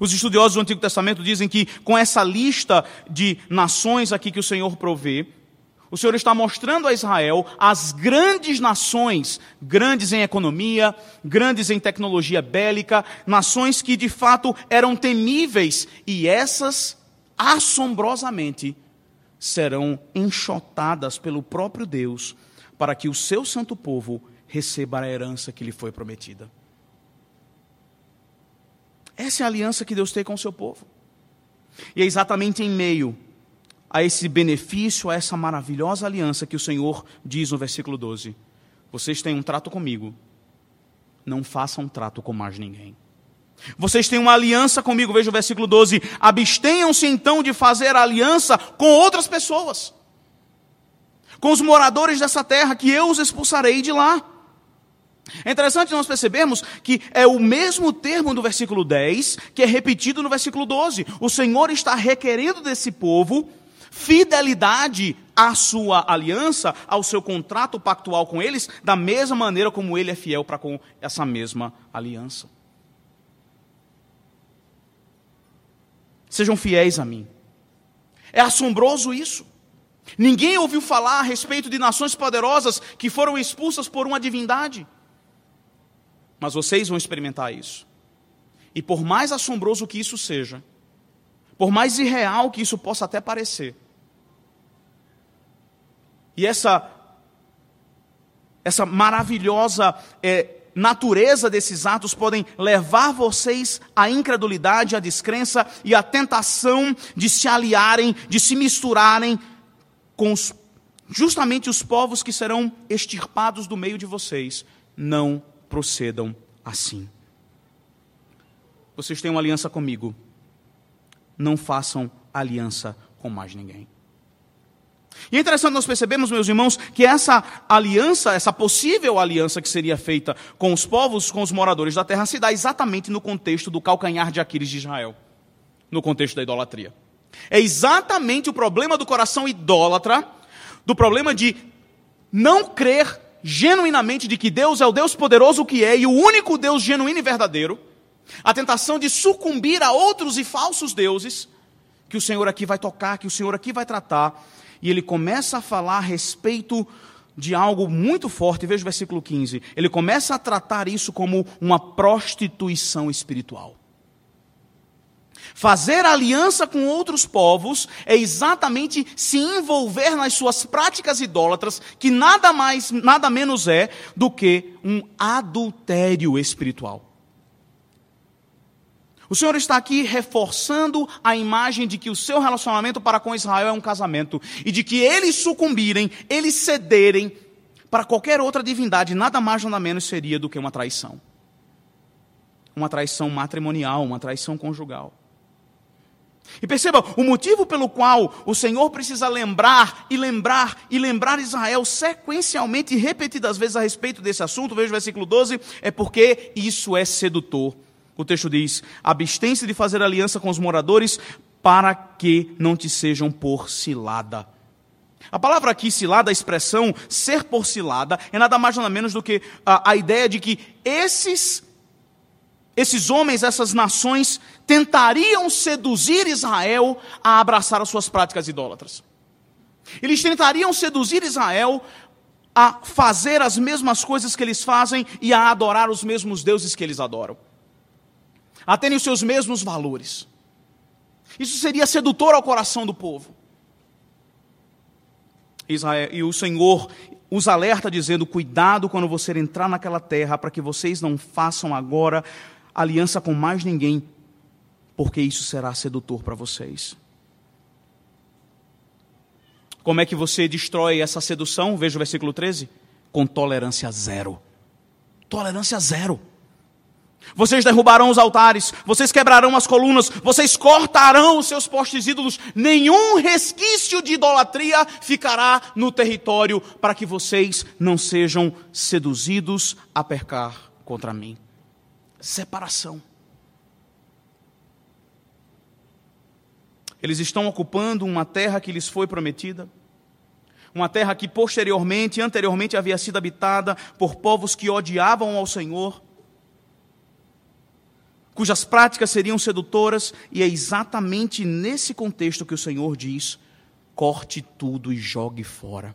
Os estudiosos do Antigo Testamento dizem que com essa lista de nações aqui que o Senhor provê, O Senhor está mostrando a Israel as grandes nações, grandes em economia, grandes em tecnologia bélica, nações que de fato eram temíveis, e essas, assombrosamente, serão enxotadas pelo próprio Deus, para que o seu santo povo receba a herança que lhe foi prometida. Essa é a aliança que Deus tem com o seu povo. E é exatamente em meio a esse benefício, a essa maravilhosa aliança que o Senhor diz no versículo 12: Vocês têm um trato comigo, não façam um trato com mais ninguém. Vocês têm uma aliança comigo, veja o versículo 12: Abstenham-se então de fazer aliança com outras pessoas, com os moradores dessa terra, que eu os expulsarei de lá. É interessante nós percebermos que é o mesmo termo do versículo 10 que é repetido no versículo 12. O Senhor está requerendo desse povo fidelidade à sua aliança, ao seu contrato pactual com eles, da mesma maneira como ele é fiel para com essa mesma aliança. Sejam fiéis a mim. É assombroso isso. Ninguém ouviu falar a respeito de nações poderosas que foram expulsas por uma divindade. Mas vocês vão experimentar isso. E por mais assombroso que isso seja, por mais irreal que isso possa até parecer, e essa, essa maravilhosa é, natureza desses atos podem levar vocês à incredulidade, à descrença e à tentação de se aliarem, de se misturarem com os, justamente os povos que serão extirpados do meio de vocês. Não procedam assim. Vocês têm uma aliança comigo. Não façam aliança com mais ninguém. E é interessante nós percebemos, meus irmãos, que essa aliança, essa possível aliança que seria feita com os povos, com os moradores da terra, se dá exatamente no contexto do calcanhar de Aquiles de Israel no contexto da idolatria. É exatamente o problema do coração idólatra, do problema de não crer genuinamente de que Deus é o Deus poderoso que é e o único Deus genuíno e verdadeiro, a tentação de sucumbir a outros e falsos deuses, que o Senhor aqui vai tocar, que o Senhor aqui vai tratar, e ele começa a falar a respeito de algo muito forte. Veja o versículo 15. Ele começa a tratar isso como uma prostituição espiritual. Fazer aliança com outros povos é exatamente se envolver nas suas práticas idólatras, que nada mais, nada menos é do que um adultério espiritual. O Senhor está aqui reforçando a imagem de que o seu relacionamento para com Israel é um casamento e de que eles sucumbirem, eles cederem para qualquer outra divindade, nada mais nada menos seria do que uma traição. Uma traição matrimonial, uma traição conjugal. E perceba, o motivo pelo qual o Senhor precisa lembrar e lembrar e lembrar Israel sequencialmente e repetidas vezes a respeito desse assunto, veja o versículo 12, é porque isso é sedutor. O texto diz: abstém-se de fazer aliança com os moradores para que não te sejam por cilada. A palavra aqui, cilada, a expressão ser por cilada, é nada mais nada menos do que a, a ideia de que esses, esses homens, essas nações, tentariam seduzir Israel a abraçar as suas práticas idólatras. Eles tentariam seduzir Israel a fazer as mesmas coisas que eles fazem e a adorar os mesmos deuses que eles adoram a terem os seus mesmos valores. Isso seria sedutor ao coração do povo. Israel, e o Senhor os alerta dizendo: cuidado quando você entrar naquela terra, para que vocês não façam agora aliança com mais ninguém, porque isso será sedutor para vocês. Como é que você destrói essa sedução? Veja o versículo 13: com tolerância zero. Tolerância zero. Vocês derrubarão os altares, vocês quebrarão as colunas, vocês cortarão os seus postes ídolos, nenhum resquício de idolatria ficará no território para que vocês não sejam seduzidos a pecar contra mim. Separação. Eles estão ocupando uma terra que lhes foi prometida, uma terra que posteriormente, anteriormente havia sido habitada por povos que odiavam ao Senhor cujas práticas seriam sedutoras, e é exatamente nesse contexto que o Senhor diz: corte tudo e jogue fora.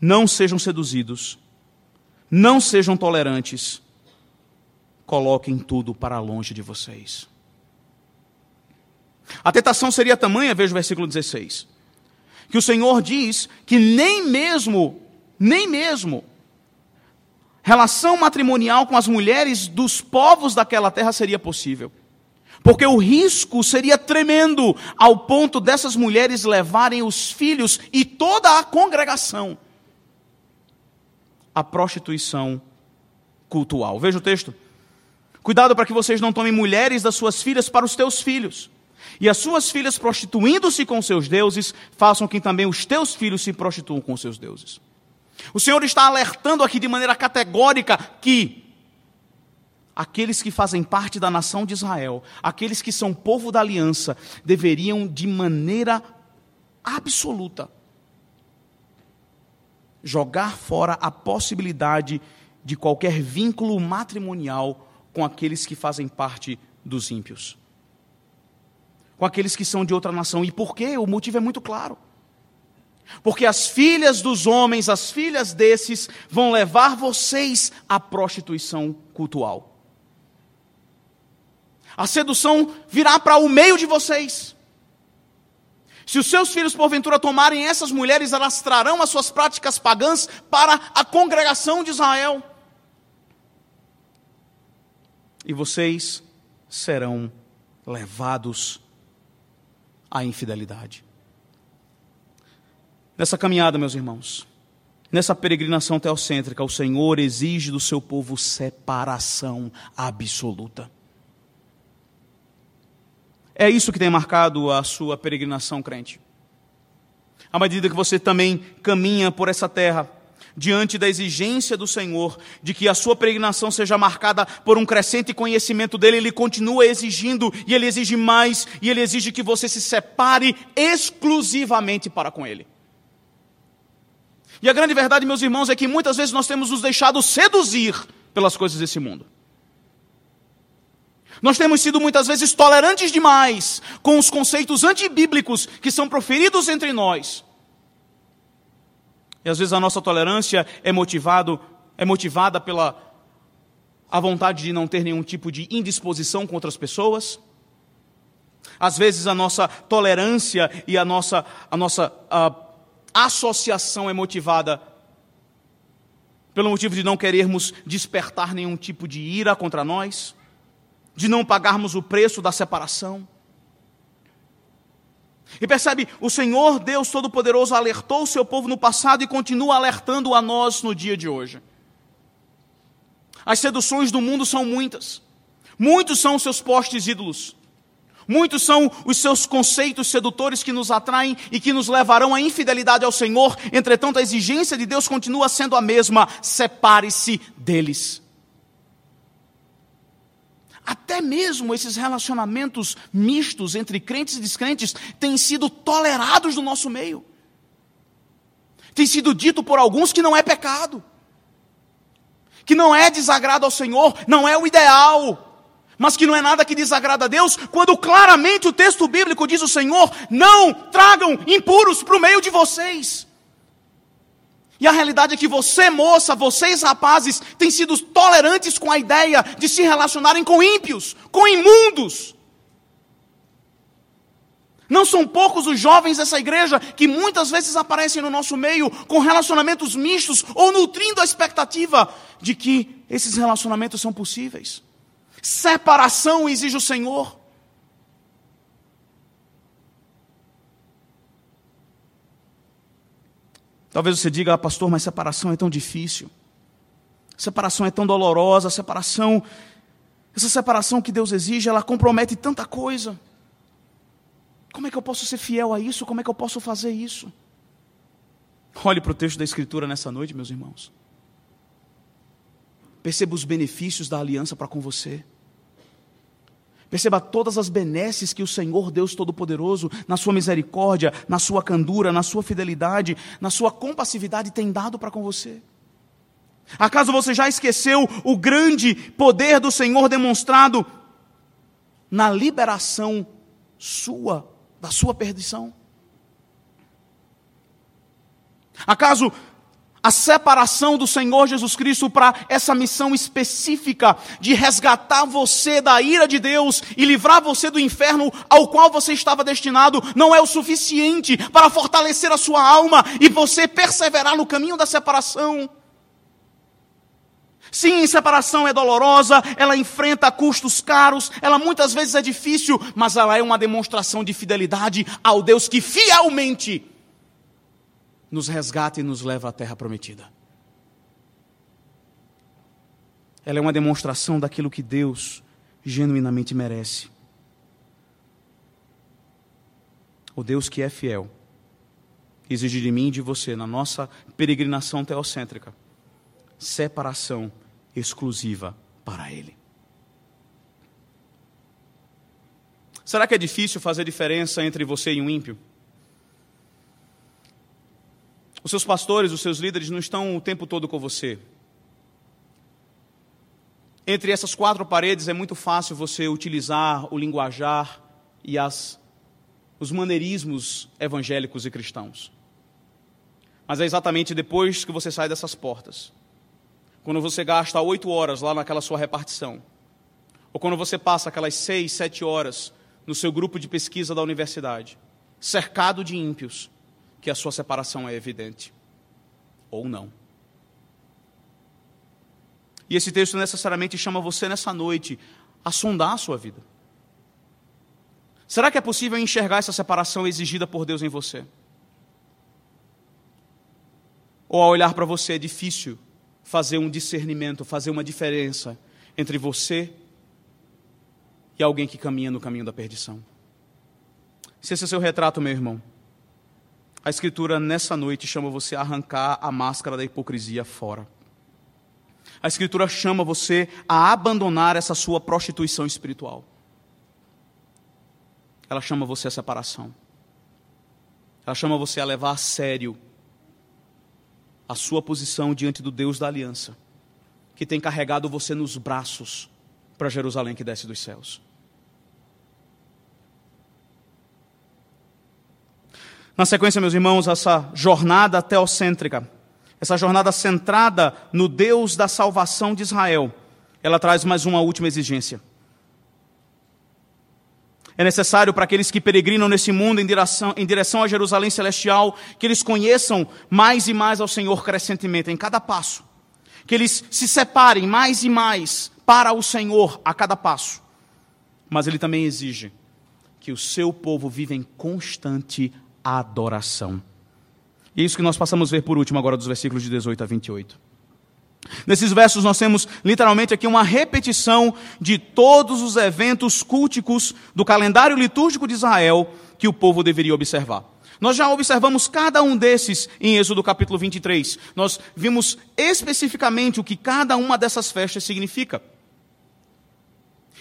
Não sejam seduzidos, não sejam tolerantes, coloquem tudo para longe de vocês. A tentação seria tamanha, veja o versículo 16, que o Senhor diz que nem mesmo, nem mesmo, relação matrimonial com as mulheres dos povos daquela terra seria possível. Porque o risco seria tremendo, ao ponto dessas mulheres levarem os filhos e toda a congregação à prostituição cultual. Veja o texto. Cuidado para que vocês não tomem mulheres das suas filhas para os teus filhos. E as suas filhas, prostituindo-se com seus deuses, façam que também os teus filhos se prostituam com seus deuses. O Senhor está alertando aqui de maneira categórica que aqueles que fazem parte da nação de Israel, aqueles que são povo da aliança, deveriam de maneira absoluta jogar fora a possibilidade de qualquer vínculo matrimonial com aqueles que fazem parte dos ímpios. Com aqueles que são de outra nação. E por quê? O motivo é muito claro. Porque as filhas dos homens, as filhas desses, vão levar vocês à prostituição cultual. A sedução virá para o meio de vocês. Se os seus filhos, porventura, tomarem essas mulheres, elas trarão as suas práticas pagãs para a congregação de Israel. E vocês serão levados à infidelidade. Nessa caminhada, meus irmãos, nessa peregrinação teocêntrica, o Senhor exige do seu povo separação absoluta. É isso que tem marcado a sua peregrinação crente. À medida que você também caminha por essa terra, diante da exigência do Senhor de que a sua peregrinação seja marcada por um crescente conhecimento dele, ele continua exigindo e ele exige mais e ele exige que você se separe exclusivamente para com ele. E a grande verdade, meus irmãos, é que muitas vezes nós temos nos deixado seduzir pelas coisas desse mundo. Nós temos sido muitas vezes tolerantes demais com os conceitos antibíblicos que são proferidos entre nós. E às vezes a nossa tolerância é, motivado, é motivada pela a vontade de não ter nenhum tipo de indisposição com outras pessoas. Às vezes a nossa tolerância e a nossa, a nossa a associação é motivada pelo motivo de não querermos despertar nenhum tipo de ira contra nós de não pagarmos o preço da separação. E percebe, o Senhor Deus Todo-Poderoso alertou o seu povo no passado e continua alertando a nós no dia de hoje. As seduções do mundo são muitas. Muitos são os seus postes ídolos. Muitos são os seus conceitos sedutores que nos atraem e que nos levarão à infidelidade ao Senhor. Entretanto, a exigência de Deus continua sendo a mesma: separe-se deles. Até mesmo esses relacionamentos mistos entre crentes e descrentes têm sido tolerados no nosso meio. Tem sido dito por alguns que não é pecado, que não é desagrado ao Senhor, não é o ideal, mas que não é nada que desagrada a Deus, quando claramente o texto bíblico diz o Senhor: não tragam impuros para o meio de vocês. E a realidade é que você, moça, vocês, rapazes, têm sido tolerantes com a ideia de se relacionarem com ímpios, com imundos. Não são poucos os jovens dessa igreja que muitas vezes aparecem no nosso meio com relacionamentos mistos ou nutrindo a expectativa de que esses relacionamentos são possíveis. Separação exige o Senhor. Talvez você diga, ah, pastor, mas separação é tão difícil. Separação é tão dolorosa, separação, essa separação que Deus exige, ela compromete tanta coisa. Como é que eu posso ser fiel a isso? Como é que eu posso fazer isso? Olhe para o texto da Escritura nessa noite, meus irmãos. Perceba os benefícios da aliança para com você. Perceba todas as benesses que o Senhor Deus Todo-Poderoso, na sua misericórdia, na sua candura, na sua fidelidade, na sua compassividade, tem dado para com você. Acaso você já esqueceu o grande poder do Senhor demonstrado na liberação sua da sua perdição? Acaso a separação do Senhor Jesus Cristo para essa missão específica de resgatar você da ira de Deus e livrar você do inferno ao qual você estava destinado não é o suficiente para fortalecer a sua alma e você perseverar no caminho da separação. Sim, separação é dolorosa, ela enfrenta custos caros, ela muitas vezes é difícil, mas ela é uma demonstração de fidelidade ao Deus que fielmente nos resgata e nos leva à terra prometida. Ela é uma demonstração daquilo que Deus genuinamente merece. O Deus que é fiel exige de mim e de você, na nossa peregrinação teocêntrica, separação exclusiva para Ele. Será que é difícil fazer diferença entre você e um ímpio? Os seus pastores, os seus líderes não estão o tempo todo com você. Entre essas quatro paredes é muito fácil você utilizar o linguajar e as, os maneirismos evangélicos e cristãos. Mas é exatamente depois que você sai dessas portas, quando você gasta oito horas lá naquela sua repartição, ou quando você passa aquelas seis, sete horas no seu grupo de pesquisa da universidade, cercado de ímpios, que a sua separação é evidente. Ou não. E esse texto necessariamente chama você nessa noite a sondar a sua vida. Será que é possível enxergar essa separação exigida por Deus em você? Ou ao olhar para você é difícil fazer um discernimento, fazer uma diferença entre você e alguém que caminha no caminho da perdição? Se esse é seu retrato, meu irmão, a Escritura, nessa noite, chama você a arrancar a máscara da hipocrisia fora. A Escritura chama você a abandonar essa sua prostituição espiritual. Ela chama você a separação. Ela chama você a levar a sério a sua posição diante do Deus da aliança, que tem carregado você nos braços para Jerusalém que desce dos céus. Na sequência, meus irmãos, essa jornada teocêntrica, essa jornada centrada no Deus da salvação de Israel, ela traz mais uma última exigência. É necessário para aqueles que peregrinam nesse mundo em direção, em direção a Jerusalém celestial, que eles conheçam mais e mais ao Senhor crescentemente em cada passo. Que eles se separem mais e mais para o Senhor a cada passo. Mas ele também exige que o seu povo viva em constante adoração. E é isso que nós passamos a ver por último agora dos versículos de 18 a 28. Nesses versos nós temos literalmente aqui uma repetição de todos os eventos culticos do calendário litúrgico de Israel que o povo deveria observar. Nós já observamos cada um desses em Êxodo capítulo 23. Nós vimos especificamente o que cada uma dessas festas significa.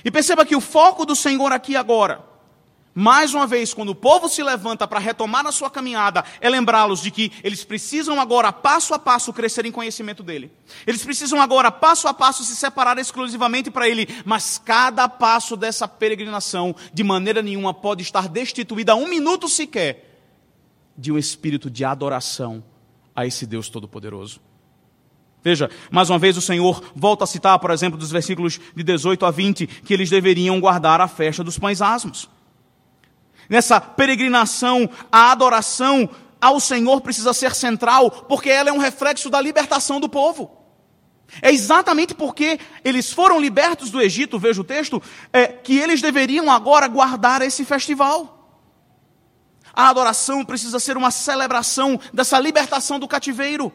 E perceba que o foco do Senhor aqui agora mais uma vez, quando o povo se levanta para retomar a sua caminhada, é lembrá-los de que eles precisam agora, passo a passo, crescer em conhecimento dele. Eles precisam agora, passo a passo, se separar exclusivamente para ele. Mas cada passo dessa peregrinação, de maneira nenhuma, pode estar destituída um minuto sequer de um espírito de adoração a esse Deus Todo-Poderoso. Veja, mais uma vez o Senhor volta a citar, por exemplo, dos versículos de 18 a 20, que eles deveriam guardar a festa dos pães asmos. Nessa peregrinação, a adoração ao Senhor precisa ser central, porque ela é um reflexo da libertação do povo. É exatamente porque eles foram libertos do Egito, veja o texto, é, que eles deveriam agora guardar esse festival. A adoração precisa ser uma celebração dessa libertação do cativeiro.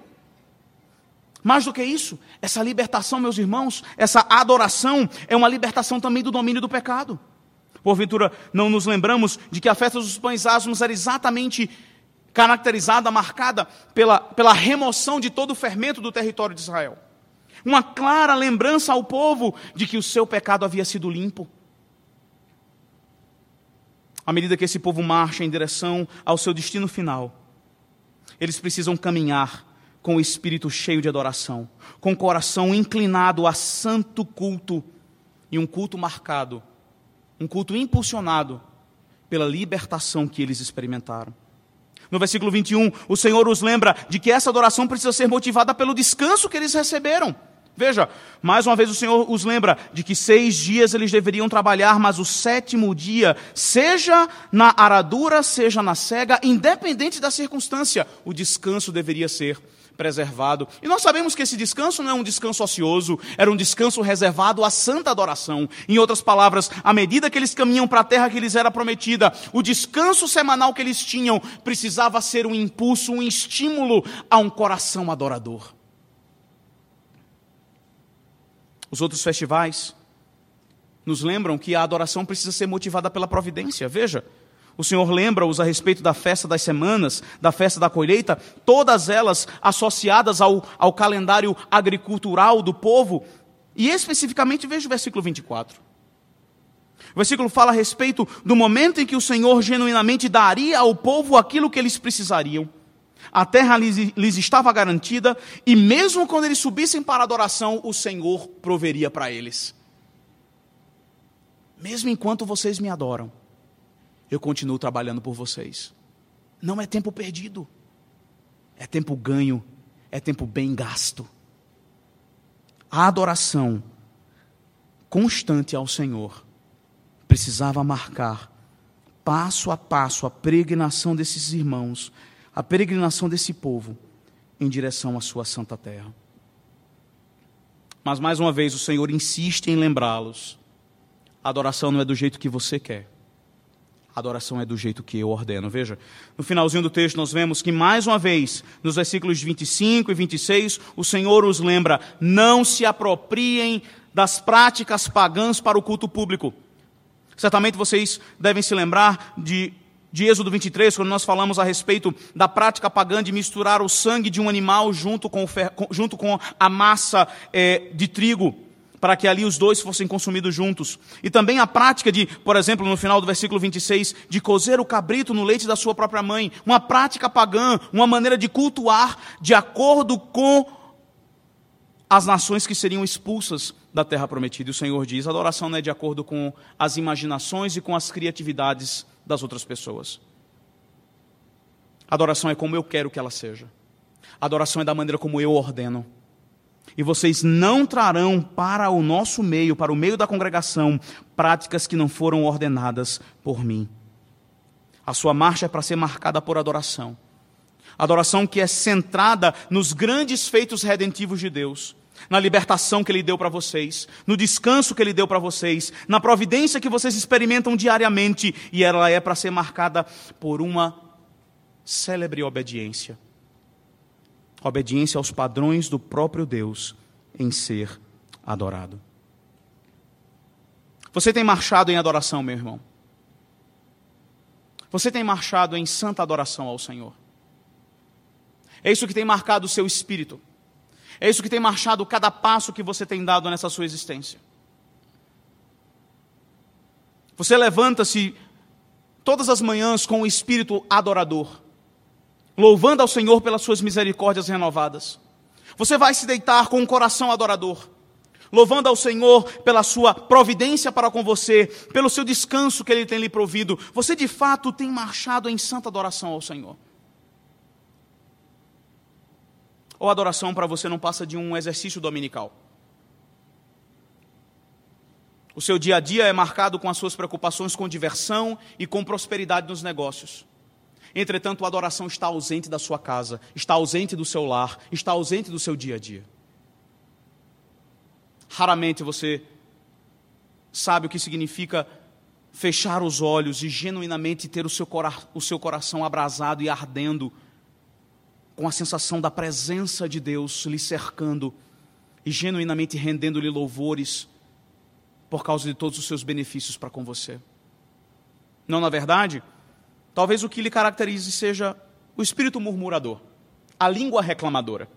Mais do que isso, essa libertação, meus irmãos, essa adoração é uma libertação também do domínio do pecado. Porventura, não nos lembramos de que a festa dos pães asmos era exatamente caracterizada, marcada pela, pela remoção de todo o fermento do território de Israel. Uma clara lembrança ao povo de que o seu pecado havia sido limpo. À medida que esse povo marcha em direção ao seu destino final, eles precisam caminhar com o espírito cheio de adoração, com o coração inclinado a santo culto e um culto marcado um culto impulsionado pela libertação que eles experimentaram. No versículo 21, o Senhor os lembra de que essa adoração precisa ser motivada pelo descanso que eles receberam. Veja, mais uma vez o Senhor os lembra de que seis dias eles deveriam trabalhar, mas o sétimo dia, seja na aradura, seja na cega, independente da circunstância, o descanso deveria ser preservado. E nós sabemos que esse descanso não é um descanso ocioso, era um descanso reservado à santa adoração. Em outras palavras, à medida que eles caminham para a terra que lhes era prometida, o descanso semanal que eles tinham precisava ser um impulso, um estímulo a um coração adorador. Os outros festivais nos lembram que a adoração precisa ser motivada pela providência. Veja, o Senhor lembra-os a respeito da festa das semanas, da festa da colheita, todas elas associadas ao, ao calendário agricultural do povo. E especificamente, veja o versículo 24. O versículo fala a respeito do momento em que o Senhor genuinamente daria ao povo aquilo que eles precisariam a terra lhes, lhes estava garantida, e mesmo quando eles subissem para a adoração, o Senhor proveria para eles. Mesmo enquanto vocês me adoram, eu continuo trabalhando por vocês. Não é tempo perdido, é tempo ganho, é tempo bem gasto. A adoração constante ao Senhor precisava marcar passo a passo a pregnação desses irmãos a peregrinação desse povo em direção à sua santa terra. Mas mais uma vez o Senhor insiste em lembrá-los: a adoração não é do jeito que você quer. A adoração é do jeito que eu ordeno. Veja, no finalzinho do texto nós vemos que mais uma vez, nos versículos 25 e 26, o Senhor os lembra: não se apropriem das práticas pagãs para o culto público. Certamente vocês devem se lembrar de de Êxodo 23, quando nós falamos a respeito da prática pagã de misturar o sangue de um animal junto com, junto com a massa é, de trigo, para que ali os dois fossem consumidos juntos. E também a prática de, por exemplo, no final do versículo 26, de cozer o cabrito no leite da sua própria mãe. Uma prática pagã, uma maneira de cultuar de acordo com as nações que seriam expulsas da terra prometida. E o Senhor diz: a adoração não é de acordo com as imaginações e com as criatividades das outras pessoas. Adoração é como eu quero que ela seja. Adoração é da maneira como eu ordeno. E vocês não trarão para o nosso meio, para o meio da congregação, práticas que não foram ordenadas por mim. A sua marcha é para ser marcada por adoração. Adoração que é centrada nos grandes feitos redentivos de Deus na libertação que Ele deu para vocês, no descanso que Ele deu para vocês, na providência que vocês experimentam diariamente, e ela é para ser marcada por uma célebre obediência obediência aos padrões do próprio Deus em ser adorado. Você tem marchado em adoração, meu irmão? Você tem marchado em santa adoração ao Senhor? É isso que tem marcado o seu espírito. É isso que tem marchado cada passo que você tem dado nessa sua existência. Você levanta-se todas as manhãs com o espírito adorador, louvando ao Senhor pelas suas misericórdias renovadas. Você vai se deitar com um coração adorador, louvando ao Senhor pela sua providência para com você, pelo seu descanso que Ele tem lhe provido. Você de fato tem marchado em santa adoração ao Senhor. Ou adoração para você não passa de um exercício dominical? O seu dia a dia é marcado com as suas preocupações com diversão e com prosperidade nos negócios. Entretanto, a adoração está ausente da sua casa, está ausente do seu lar, está ausente do seu dia a dia. Raramente você sabe o que significa fechar os olhos e genuinamente ter o seu, o seu coração abrasado e ardendo com a sensação da presença de Deus lhe cercando e genuinamente rendendo-lhe louvores por causa de todos os seus benefícios para com você. Não, na verdade, talvez o que lhe caracterize seja o espírito murmurador, a língua reclamadora.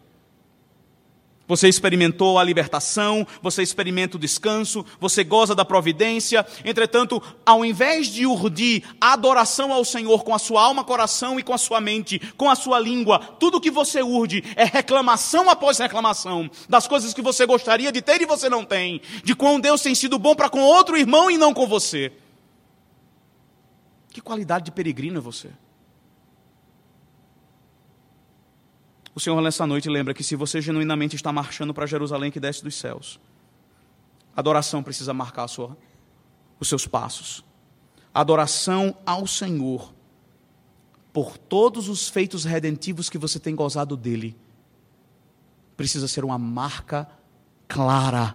Você experimentou a libertação, você experimenta o descanso, você goza da providência. Entretanto, ao invés de urdir a adoração ao Senhor com a sua alma, coração e com a sua mente, com a sua língua, tudo que você urde é reclamação após reclamação das coisas que você gostaria de ter e você não tem, de quão Deus tem sido bom para com outro irmão e não com você. Que qualidade de peregrino é você? O Senhor nessa noite lembra que se você genuinamente está marchando para Jerusalém que desce dos céus, a adoração precisa marcar sua, os seus passos. A adoração ao Senhor por todos os feitos redentivos que você tem gozado dele precisa ser uma marca clara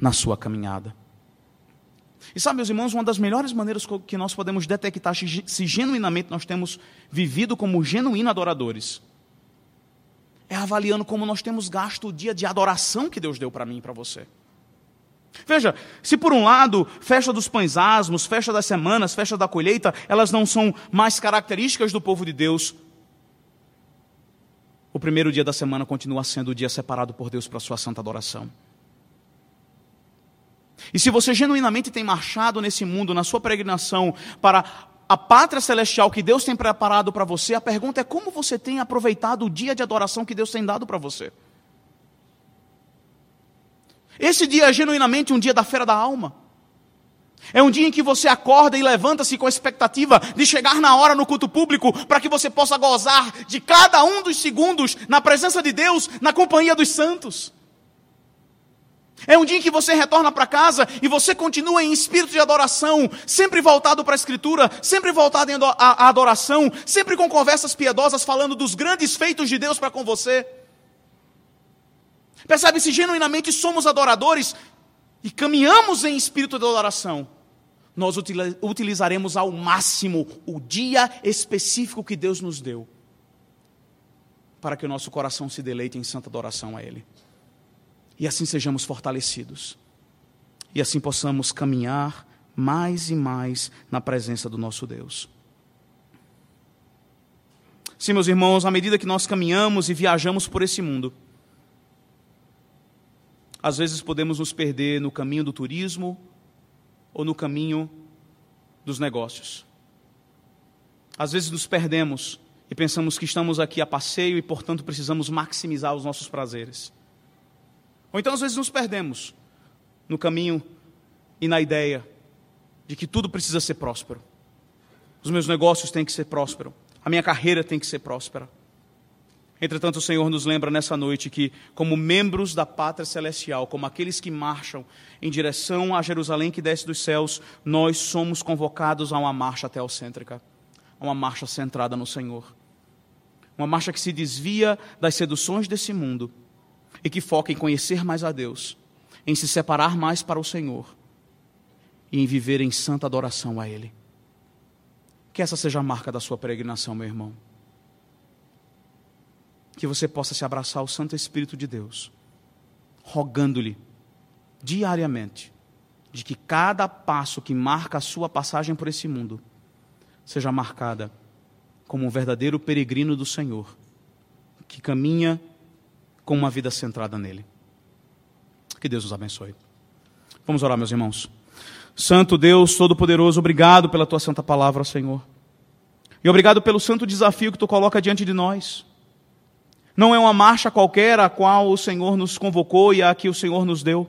na sua caminhada. E sabe, meus irmãos, uma das melhores maneiras que nós podemos detectar se genuinamente nós temos vivido como genuínos adoradores é avaliando como nós temos gasto o dia de adoração que Deus deu para mim e para você. Veja, se por um lado, festa dos pães asmos, festa das semanas, festa da colheita, elas não são mais características do povo de Deus, o primeiro dia da semana continua sendo o dia separado por Deus para a sua santa adoração. E se você genuinamente tem marchado nesse mundo, na sua peregrinação, para a pátria celestial que Deus tem preparado para você, a pergunta é como você tem aproveitado o dia de adoração que Deus tem dado para você. Esse dia é genuinamente um dia da feira da alma. É um dia em que você acorda e levanta-se com a expectativa de chegar na hora no culto público para que você possa gozar de cada um dos segundos na presença de Deus, na companhia dos santos. É um dia em que você retorna para casa e você continua em espírito de adoração, sempre voltado para a Escritura, sempre voltado à adoração, sempre com conversas piedosas falando dos grandes feitos de Deus para com você. Percebe? Se genuinamente somos adoradores e caminhamos em espírito de adoração, nós utilizaremos ao máximo o dia específico que Deus nos deu para que o nosso coração se deleite em santa adoração a Ele e assim sejamos fortalecidos. E assim possamos caminhar mais e mais na presença do nosso Deus. Sim, meus irmãos, à medida que nós caminhamos e viajamos por esse mundo, às vezes podemos nos perder no caminho do turismo ou no caminho dos negócios. Às vezes nos perdemos e pensamos que estamos aqui a passeio e, portanto, precisamos maximizar os nossos prazeres. Ou então às vezes nos perdemos no caminho e na ideia de que tudo precisa ser próspero. Os meus negócios têm que ser prósperos, a minha carreira tem que ser próspera. Entretanto, o Senhor nos lembra nessa noite que, como membros da pátria celestial, como aqueles que marcham em direção a Jerusalém que desce dos céus, nós somos convocados a uma marcha teocêntrica, a uma marcha centrada no Senhor. Uma marcha que se desvia das seduções desse mundo e que foca em conhecer mais a Deus, em se separar mais para o Senhor e em viver em santa adoração a Ele. Que essa seja a marca da sua peregrinação, meu irmão. Que você possa se abraçar ao Santo Espírito de Deus, rogando-lhe diariamente de que cada passo que marca a sua passagem por esse mundo seja marcada como um verdadeiro peregrino do Senhor, que caminha com uma vida centrada nele. Que Deus os abençoe. Vamos orar, meus irmãos. Santo Deus Todo-Poderoso, obrigado pela tua santa palavra, Senhor. E obrigado pelo santo desafio que tu coloca diante de nós. Não é uma marcha qualquer a qual o Senhor nos convocou e a que o Senhor nos deu.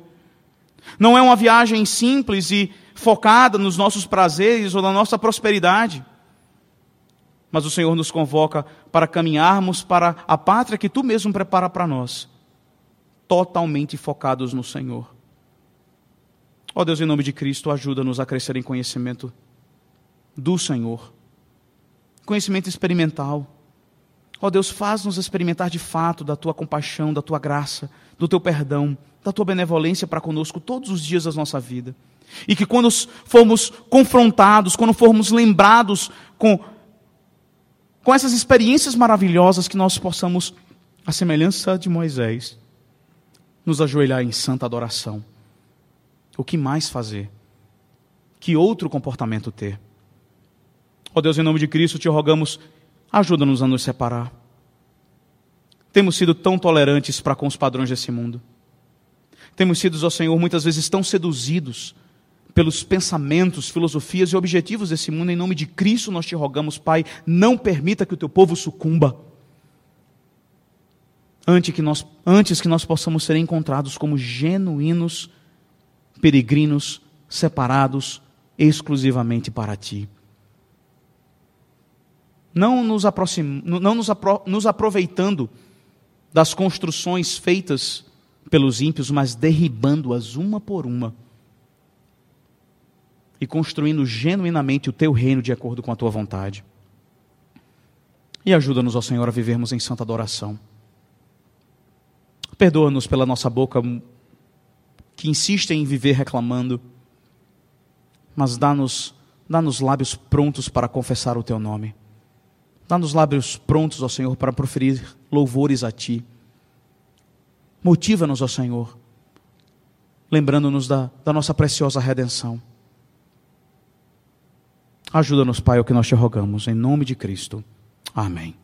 Não é uma viagem simples e focada nos nossos prazeres ou na nossa prosperidade. Mas o Senhor nos convoca para caminharmos para a pátria que tu mesmo prepara para nós, totalmente focados no Senhor. Ó oh Deus, em nome de Cristo, ajuda-nos a crescer em conhecimento do Senhor, conhecimento experimental. Ó oh Deus, faz-nos experimentar de fato da tua compaixão, da tua graça, do teu perdão, da tua benevolência para conosco todos os dias da nossa vida. E que quando formos confrontados, quando formos lembrados com com essas experiências maravilhosas que nós possamos, a semelhança de Moisés, nos ajoelhar em santa adoração. O que mais fazer? Que outro comportamento ter? Ó oh Deus, em nome de Cristo, te rogamos, ajuda-nos a nos separar. Temos sido tão tolerantes para com os padrões desse mundo. Temos sido, ó Senhor, muitas vezes tão seduzidos pelos pensamentos, filosofias e objetivos desse mundo. Em nome de Cristo, nós te rogamos, Pai, não permita que o teu povo sucumba. Antes que nós, antes que nós possamos ser encontrados como genuínos peregrinos separados exclusivamente para ti. não nos, aproxim, não nos, apro, nos aproveitando das construções feitas pelos ímpios, mas derribando-as uma por uma e construindo genuinamente o teu reino de acordo com a tua vontade. E ajuda-nos, ó Senhor, a vivermos em santa adoração. Perdoa-nos pela nossa boca que insiste em viver reclamando, mas dá-nos dá-nos lábios prontos para confessar o teu nome. Dá-nos lábios prontos, ó Senhor, para proferir louvores a ti. Motiva-nos, ó Senhor, lembrando-nos da, da nossa preciosa redenção. Ajuda-nos, Pai, é o que nós te rogamos, em nome de Cristo. Amém.